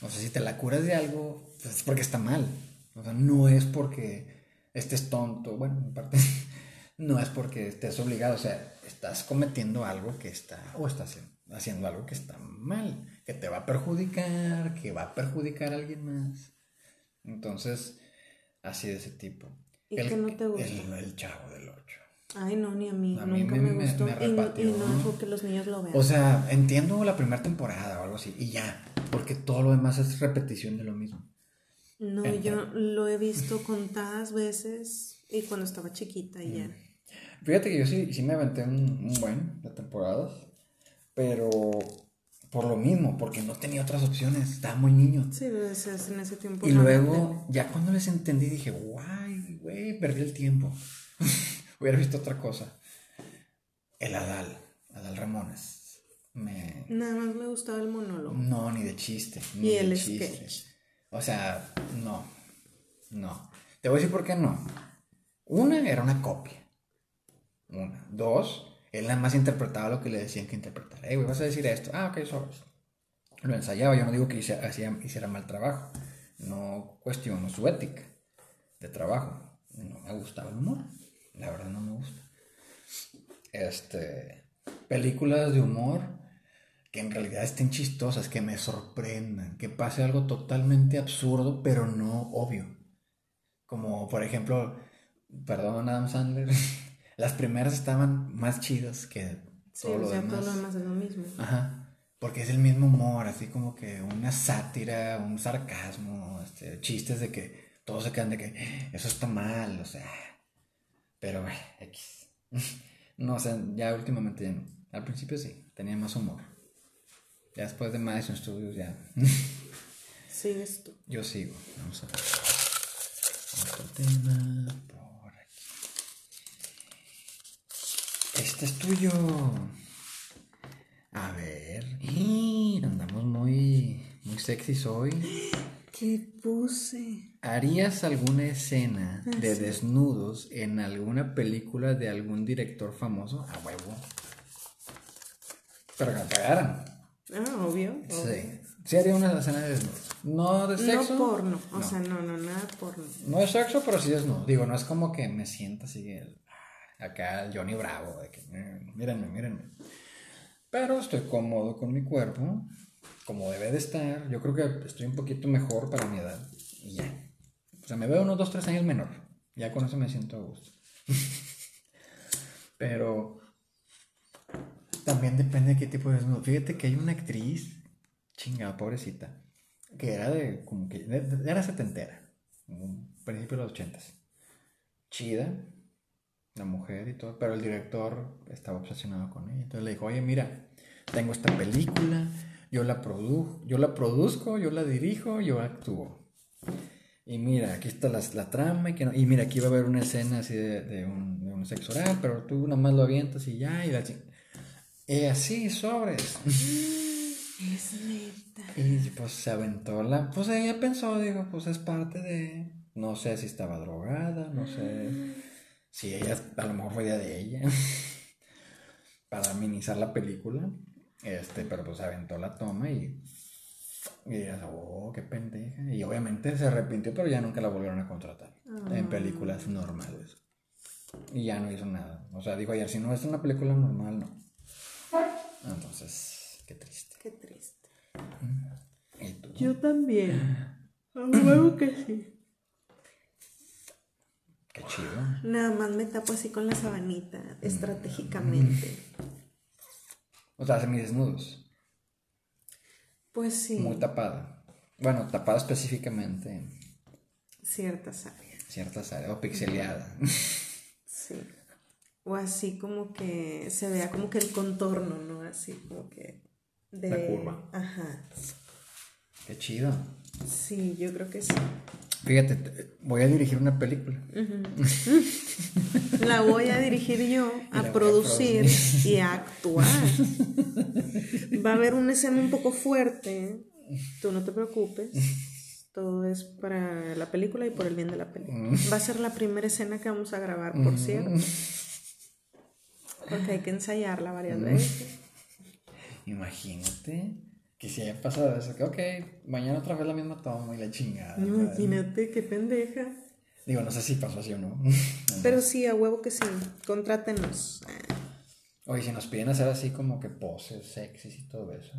O sea, si te la curas de algo, pues es porque está mal. O sea, no es porque estés tonto, bueno, en parte, no es porque estés obligado, o sea, estás cometiendo algo que está, o estás haciendo algo que está mal, que te va a perjudicar, que va a perjudicar a alguien más. Entonces, así de ese tipo. ¿Y el, no te gusta? El, chavo del 8. Ay, no, ni a mí. A nunca me, gustó. y, no, que los niños lo vean. O sea, entiendo la primera temporada o algo así, y ya, porque todo lo demás es repetición de lo mismo. No, yo lo he visto contadas veces y cuando estaba chiquita y ya. Mm. Fíjate que yo sí, sí me aventé un, buen de temporadas, pero por lo mismo, porque no tenía otras opciones, estaba muy niño. Sí, en ese tiempo. Y luego, ya cuando les entendí, dije, guay, güey, perdí el tiempo. Hubiera visto otra cosa. El Adal, Adal Ramones. Me... Nada más me gustaba el monólogo. No, ni de chiste. Ni y el sketch. O sea, no, no. Te voy a decir por qué no. Una era una copia. Una. Dos, él nada más interpretaba lo que le decían que interpretara. Eh, güey, vas a decir esto. Ah, ok, sabes. Lo ensayaba. Yo no digo que hiciera, hiciera mal trabajo. No cuestiono su ética de trabajo. No me gustaba el humor. La verdad no me gusta. Este, películas de humor que en realidad estén chistosas, que me sorprendan, que pase algo totalmente absurdo, pero no obvio. Como por ejemplo, perdón Adam Sandler, las primeras estaban más chidas que todo lo demás. todo lo demás es lo mismo. Ajá. Porque es el mismo humor, así como que una sátira, un sarcasmo, este, chistes de que todos se quedan de que eso está mal, o sea. Pero, X. No, o sea, ya últimamente ya no. Al principio sí, tenía más humor. Ya después de Madison Studios ya. Sigues tú. Yo sigo. Vamos a ver. Otro tema por aquí. Este es tuyo. A ver. Andamos muy, muy sexy hoy. ¿Qué puse? ¿Harías alguna escena ah, de desnudos en alguna película de algún director famoso? A huevo. Pero que me pagaran. Ah, obvio. Sí. Sí haría una escena de desnudos. No de sexo. No porno. O sea, no, no, nada porno. No de sexo, pero sí desnudo. Digo, no es como que me sienta así el, acá el Johnny Bravo. De que, mírenme, mírenme. Pero estoy cómodo con mi cuerpo, como debe de estar. Yo creo que estoy un poquito mejor para mi edad. Y ya. O sea, me veo unos 2, 3 años menor. Ya con eso me siento a gusto. Pero también depende de qué tipo de desnudo. Fíjate que hay una actriz, chingada, pobrecita, que era de, como que, era setentera, principio de los ochentas. Chida, la mujer y todo, pero el director estaba obsesionado con ella. Entonces le dijo, oye, mira, tengo esta película, yo la produjo, yo la produzco, yo la dirijo, yo actúo. Y mira, aquí está la, la trama y, que y mira, aquí va a haber una escena así de, un, de un, sexo oral, pero tú nada más lo avientas y ya, y la así, sobres. Es neta. Y pues se aventó la... Pues ella pensó, dijo, pues es parte de... No sé si estaba drogada, no sé si ella, a lo mejor fue idea de ella, para minimizar la película, este, pero pues aventó la toma y, y oh, qué pendeja. Y obviamente se arrepintió, pero ya nunca la volvieron a contratar en ah. películas normales. Y ya no hizo nada. O sea, dijo ayer, si no es una película normal, no. Entonces, qué triste. Qué triste. Yo también. A huevo que sí. Qué chido. Nada más me tapo así con la sabanita, estratégicamente. O sea, desnudos Pues sí. Muy tapada. Bueno, tapada específicamente. Ciertas áreas. Ciertas áreas. O pixeleada. Sí. O así como que se vea como que el contorno, ¿no? Así como que. De... La curva. Ajá. Qué chido. Sí, yo creo que sí. Fíjate, voy a dirigir una película. La voy a dirigir yo, a producir, y a actuar. Va a haber una escena un poco fuerte, tú no te preocupes. Todo es para la película y por el bien de la película. Va a ser la primera escena que vamos a grabar, por cierto. Porque hay que ensayarla varias veces. Imagínate que si haya pasado eso, que ok, mañana otra vez la misma toma y la chingada. Imagínate, qué pendeja. Digo, no sé si pasó así o no. Pero sí, a huevo que sí, contrátenos. Oye, si nos piden hacer así como que poses sexys y todo eso.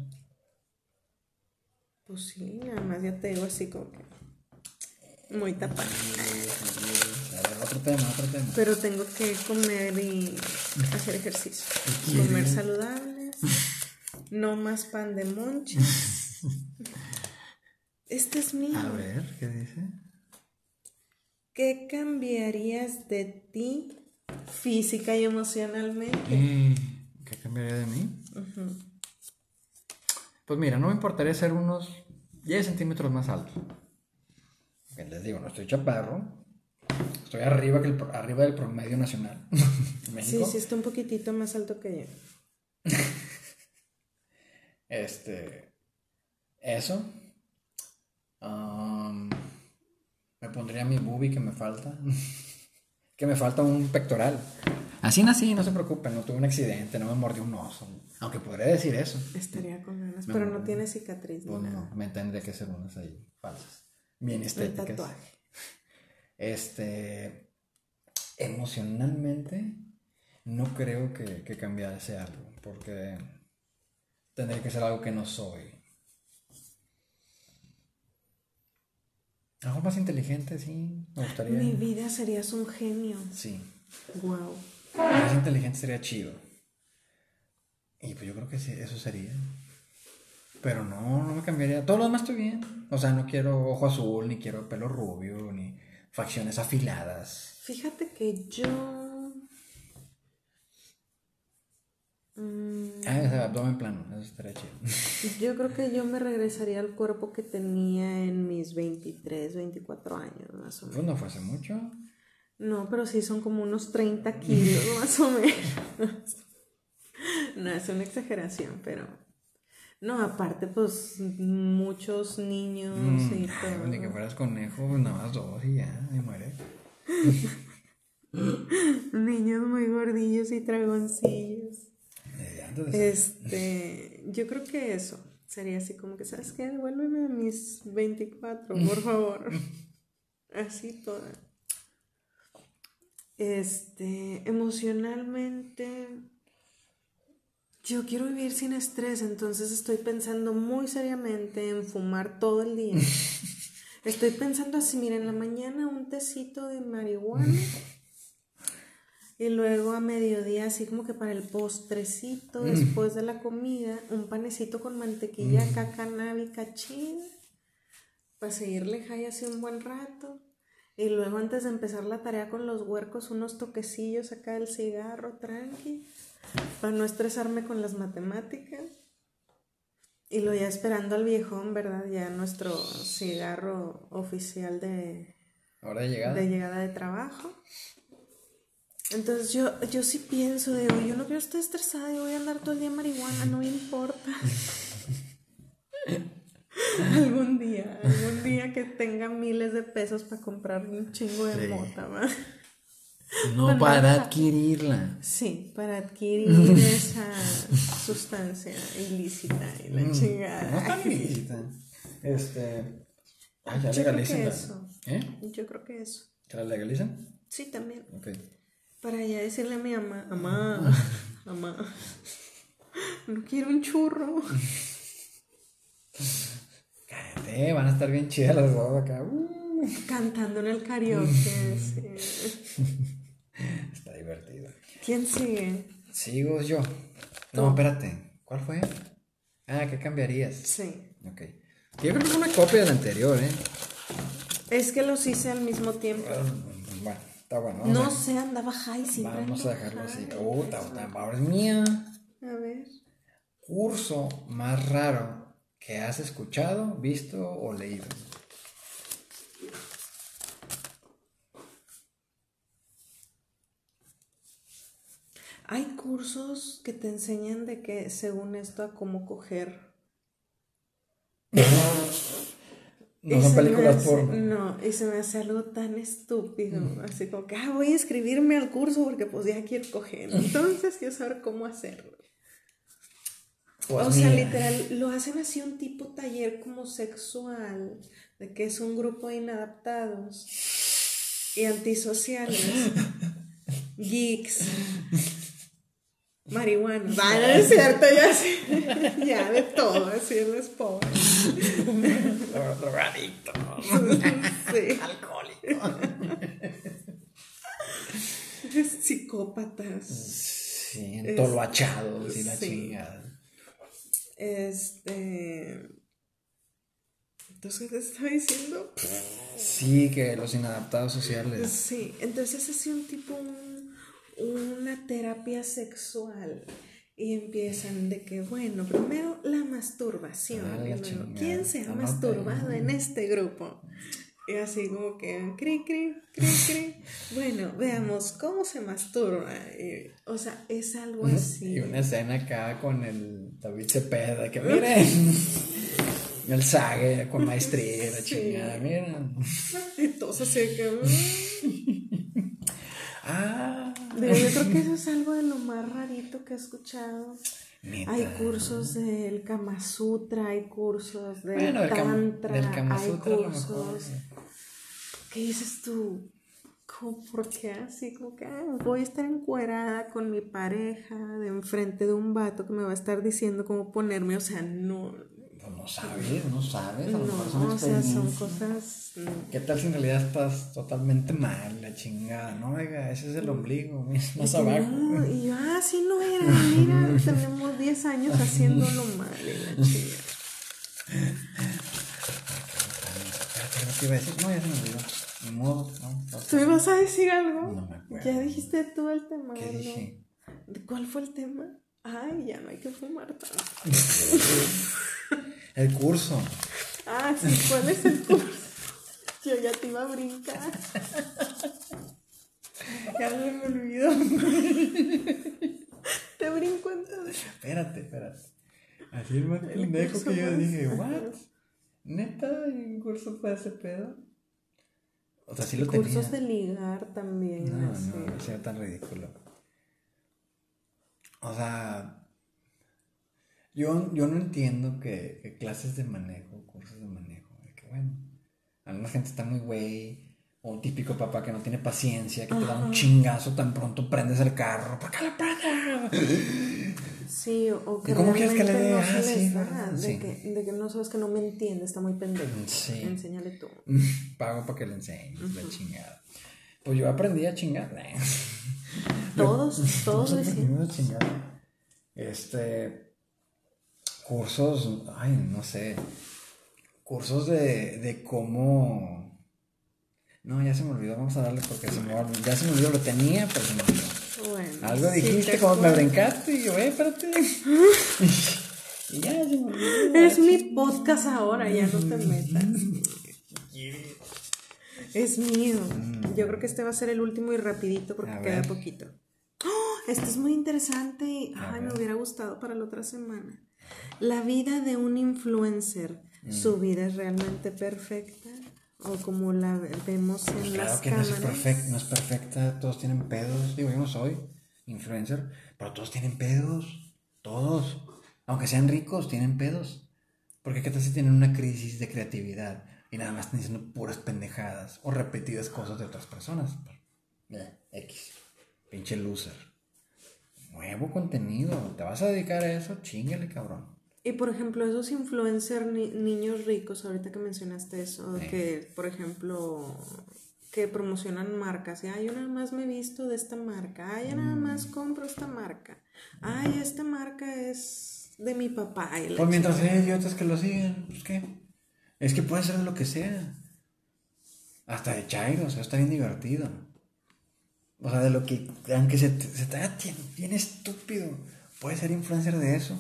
Pues sí, además ya te digo así como que muy tapada. otro tema, otro tema. Pero tengo que comer y hacer ejercicio. Comer saludables. No más pan de moncha. este es mío. A ver, ¿qué dice? ¿Qué cambiarías de ti física y emocionalmente? ¿Qué cambiaría de mí? Pues mira, no me importaría ser unos 10 centímetros más alto. les digo, no estoy chaparro. Estoy arriba, que el, arriba del promedio nacional. Sí, sí, está un poquitito más alto que yo. Este. Eso. me pondría mi boobie que me falta. que me falta un pectoral. Así nací, no se preocupen, no tuve un accidente, no me mordió un oso. Aunque podría decir eso. Estaría con ganas, pero no tiene cicatriz. Pues no, me tendría que hacer unas ahí falsas. Bien estéticas. tatuaje. Este. emocionalmente no creo que, que cambiase algo, porque tendría que ser algo que no soy. Algo más inteligente, sí, me gustaría. Mi vida serías un genio. Sí. Wow. Más inteligente sería chido. Y pues yo creo que sí, eso sería. Pero no, no me cambiaría. Todo lo demás estoy bien. O sea, no quiero ojo azul, ni quiero pelo rubio, ni facciones afiladas. Fíjate que yo. Mm, ah, ese abdomen plano, eso estaría chido. Yo creo que yo me regresaría al cuerpo que tenía en mis 23, 24 años, más o menos. Pues no fue hace mucho. No, pero sí son como unos 30 kilos, más o menos. No, es una exageración, pero no, aparte, pues muchos niños mm, y todo. Ni que fueras conejo, pues nada más dos y ya, me muere. niños muy gordillos y dragoncillos. Este, yo creo que eso sería así como que, ¿sabes qué? Devuélveme a mis 24, por favor. así toda. Este, emocionalmente yo quiero vivir sin estrés, entonces estoy pensando muy seriamente en fumar todo el día. Estoy pensando así, mira, en la mañana un tecito de marihuana y luego a mediodía así como que para el postrecito, después de la comida, un panecito con mantequilla acá canábica chida para seguirle jaya así un buen rato. Y luego antes de empezar la tarea con los huercos, unos toquecillos acá del cigarro, tranqui para no estresarme con las matemáticas. Y lo ya esperando al viejón, ¿verdad? Ya nuestro cigarro oficial de, ¿Hora de llegada? De llegada de trabajo. Entonces yo, yo sí pienso, de yo no quiero estar estresada, yo voy a andar todo el día marihuana, no me importa. algún día, algún día que tenga miles de pesos para comprar un chingo de mota, ¿verdad? No para adquirirla. Sí, para adquirir esa sustancia ilícita y la mm, chingada. No tan ilícita. Este. Ah, ya Yo creo que eso. ¿Eh? Yo creo que eso. ¿Que la legalizan? Sí, también. Ok. Para ya decirle a mi mamá, mamá, mamá, no quiero un churro. Cállate, van a estar bien chidas las dos acá. Uh. Cantando en el karaoke, sí. Está divertido. ¿Quién sigue? Sigo yo. No, espérate. ¿Cuál fue? Ah, ¿qué cambiarías? Sí. Ok. Yo creo que es una copia del anterior, ¿eh? Es que los hice al mismo tiempo. Ah, bueno, está bueno. No sé, andaba high siempre. Vamos a dejarlo así. Oh, ahora es mía. A ver. Curso más raro que has escuchado, visto o leído. Hay cursos que te enseñan de que, según esto, a cómo coger. no son películas porno. No, y se me hace algo tan estúpido. Mm. Así como que, ah, voy a inscribirme al curso porque pues ya quiero coger. Entonces quiero saber cómo hacerlo. Pues o sea, literal, lo hacen así un tipo taller como sexual, de que es un grupo de inadaptados y antisociales, geeks, marihuana. Vale, es cierto, ya sí. ya de todo, así en los pobres. Drogadictos. Sí. Alcohólicos. Psicópatas. Sí, entoloachados y la chingada. Este. Entonces, ¿qué te estaba diciendo? Sí, que los inadaptados sociales. Sí, entonces es un tipo, una terapia sexual y empiezan de que, bueno, primero la masturbación. Ah, ¿Quién se ha masturbado en este grupo? Y así como que, cri, cri, cri, cri. Bueno, veamos cómo se masturba. o sea, es algo así. Y una escena acá con el David Cepeda, que miren. el sague con maestría, la chingada, miren. Entonces, así que. Ah. Pero yo creo que eso es algo de lo más rarito que he escuchado. Hay cursos del Kama Sutra, hay cursos del Tantra, hay cursos. ¿Qué dices tú? ¿por qué así? Como que ah, voy a estar encuerada con mi pareja de enfrente de un vato que me va a estar diciendo cómo ponerme, o sea, no. No sabes, no sabes. A lo no, o sea, son cosas. ¿Qué tal si en realidad estás totalmente mal, la chingada? No, oiga, ese es el ombligo, más abajo. y yo, ah, sí, no era, mira, tenemos 10 años haciéndolo mal, la chingada. ¿Qué iba a decir? No, ya se me olvidó. Ni modo, no. ¿Tú ibas a decir algo? No me acuerdo. Ya dijiste tú el tema. ¿Qué dije? ¿Cuál fue el tema? Ay, ya no hay que fumar tanto. el curso. Ah, sí, ¿cuál es el curso? Yo ya te iba a brincar. Ya se me olvidó. te brinco entonces. Espérate, espérate. Así es más pendejo que yo dije, ¿what? ¿Neta hay un curso para ese pedo? O sea, sí lo Cursos de ligar también. No, no, no sea tan ridículo. O sea, yo, yo no entiendo que, clases de manejo, cursos de manejo, de que bueno, alguna gente está muy güey, o un típico papá que no tiene paciencia, que te da un chingazo tan pronto prendes el carro, ¿por qué la prende? Sí, o que ¿Cómo quieres que le dé? No ah, sí, de, que, de que no sabes que no me entiende, está muy pendejo. Sí. Enséñale tú. Pago para que le enseñes, la chingada. Pues yo aprendí a chingar. Todos, todos decimos. Este. Cursos, ay, no sé. Cursos de, de cómo. No, ya se me olvidó, vamos a darle porque se me olvidó. Ya se me olvidó, lo tenía, pero se me olvidó. Bueno, Algo dijiste como me brincaste y yo, eh, espérate. y ya se me olvidó. Es mi podcast ahora, ya no te metas. es mío. Mm. Yo creo que este va a ser el último y rapidito porque queda poquito. ¡Oh! Este es muy interesante. Ay, me hubiera gustado para la otra semana. La vida de un influencer. Mm. ¿Su vida es realmente perfecta? o como la vemos en pues claro que No es, perfecta, no es perfecta, todos tienen pedos. Digo, yo no soy influencer, pero todos tienen pedos. Todos. Aunque sean ricos, tienen pedos. Porque qué tal si tienen una crisis de creatividad y nada más están diciendo puras pendejadas o repetidas cosas de otras personas. X. Pinche loser. Nuevo contenido. ¿Te vas a dedicar a eso? Chingale, cabrón. Y por ejemplo, esos influencers niños ricos, ahorita que mencionaste eso, que por ejemplo, que promocionan marcas, y ay, yo nada más me he visto de esta marca, ay, yo nada más mm. compro esta marca, ay, esta marca es de mi papá. pues mientras hay idiotas que lo siguen, pues qué. Es que puede ser lo que sea. Hasta de Chairo, o sea, está bien divertido. O sea, de lo que, aunque se se te haga bien estúpido, puede ser influencer de eso.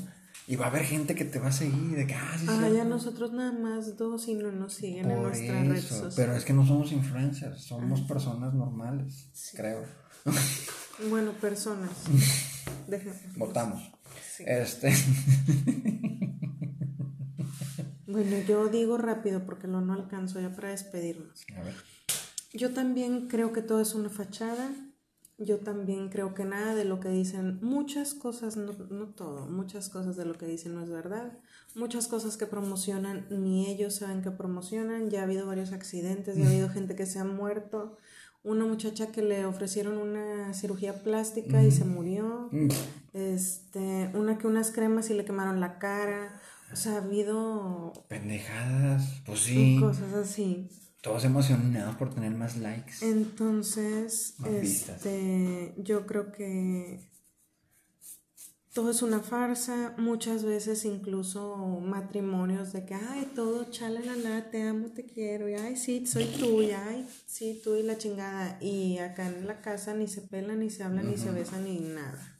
Y va a haber gente que te va a seguir, de que, ah, sí, ah ya nosotros nada más dos y no nos siguen en nuestra red social. Pero es que no somos influencers, somos personas normales, creo. Bueno, personas. Votamos. Este. bueno, yo digo rápido porque lo no alcanzo ya para despedirnos. A ver. Yo también creo que todo es una fachada yo también creo que nada de lo que dicen, muchas cosas, no, no, todo, muchas cosas de lo que dicen no es verdad. Muchas cosas que promocionan, ni ellos saben que promocionan. Ya ha habido varios accidentes, ya ha habido gente que se ha muerto. Una muchacha que le ofrecieron una cirugía plástica y se murió. Este, una que unas cremas y le quemaron la cara. O sea, ha habido... Pendejadas, pues sí. Cosas así todos emocionados por tener más likes. Entonces, este, yo creo que todo es una farsa, muchas veces incluso matrimonios de que, ay, todo, la te amo, te quiero, y ay, sí, soy tuya, ay, sí, tú y la chingada. Y acá en la casa ni se pelan, ni se hablan, ni se besan, ni nada.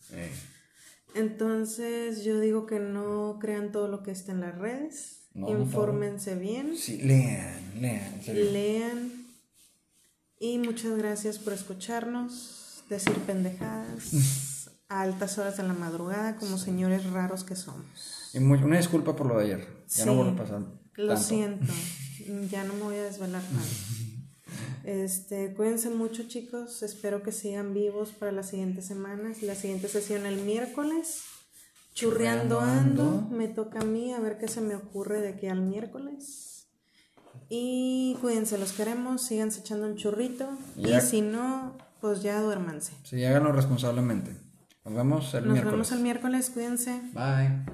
Entonces, yo digo que no crean todo lo que está en las redes Infórmense bien. Sí, lean, lean. Lean. Y muchas gracias por escucharnos, decir pendejadas a altas horas de la madrugada como señores raros que somos. Y una disculpa por lo de ayer. Ya no vuelvo a pasar. Lo siento. Ya no me voy a desvelar más. Este, cuídense mucho chicos, espero que sigan vivos para las siguientes semanas. La siguiente sesión el miércoles. Churreando ando, me toca a mí a ver qué se me ocurre de aquí al miércoles. Y cuídense, los queremos, síganse echando un churrito. Y, si no, pues ya duérmanse. Sí, háganlo responsablemente. Nos vemos el miércoles. Nos vemos el miércoles, cuídense. Bye.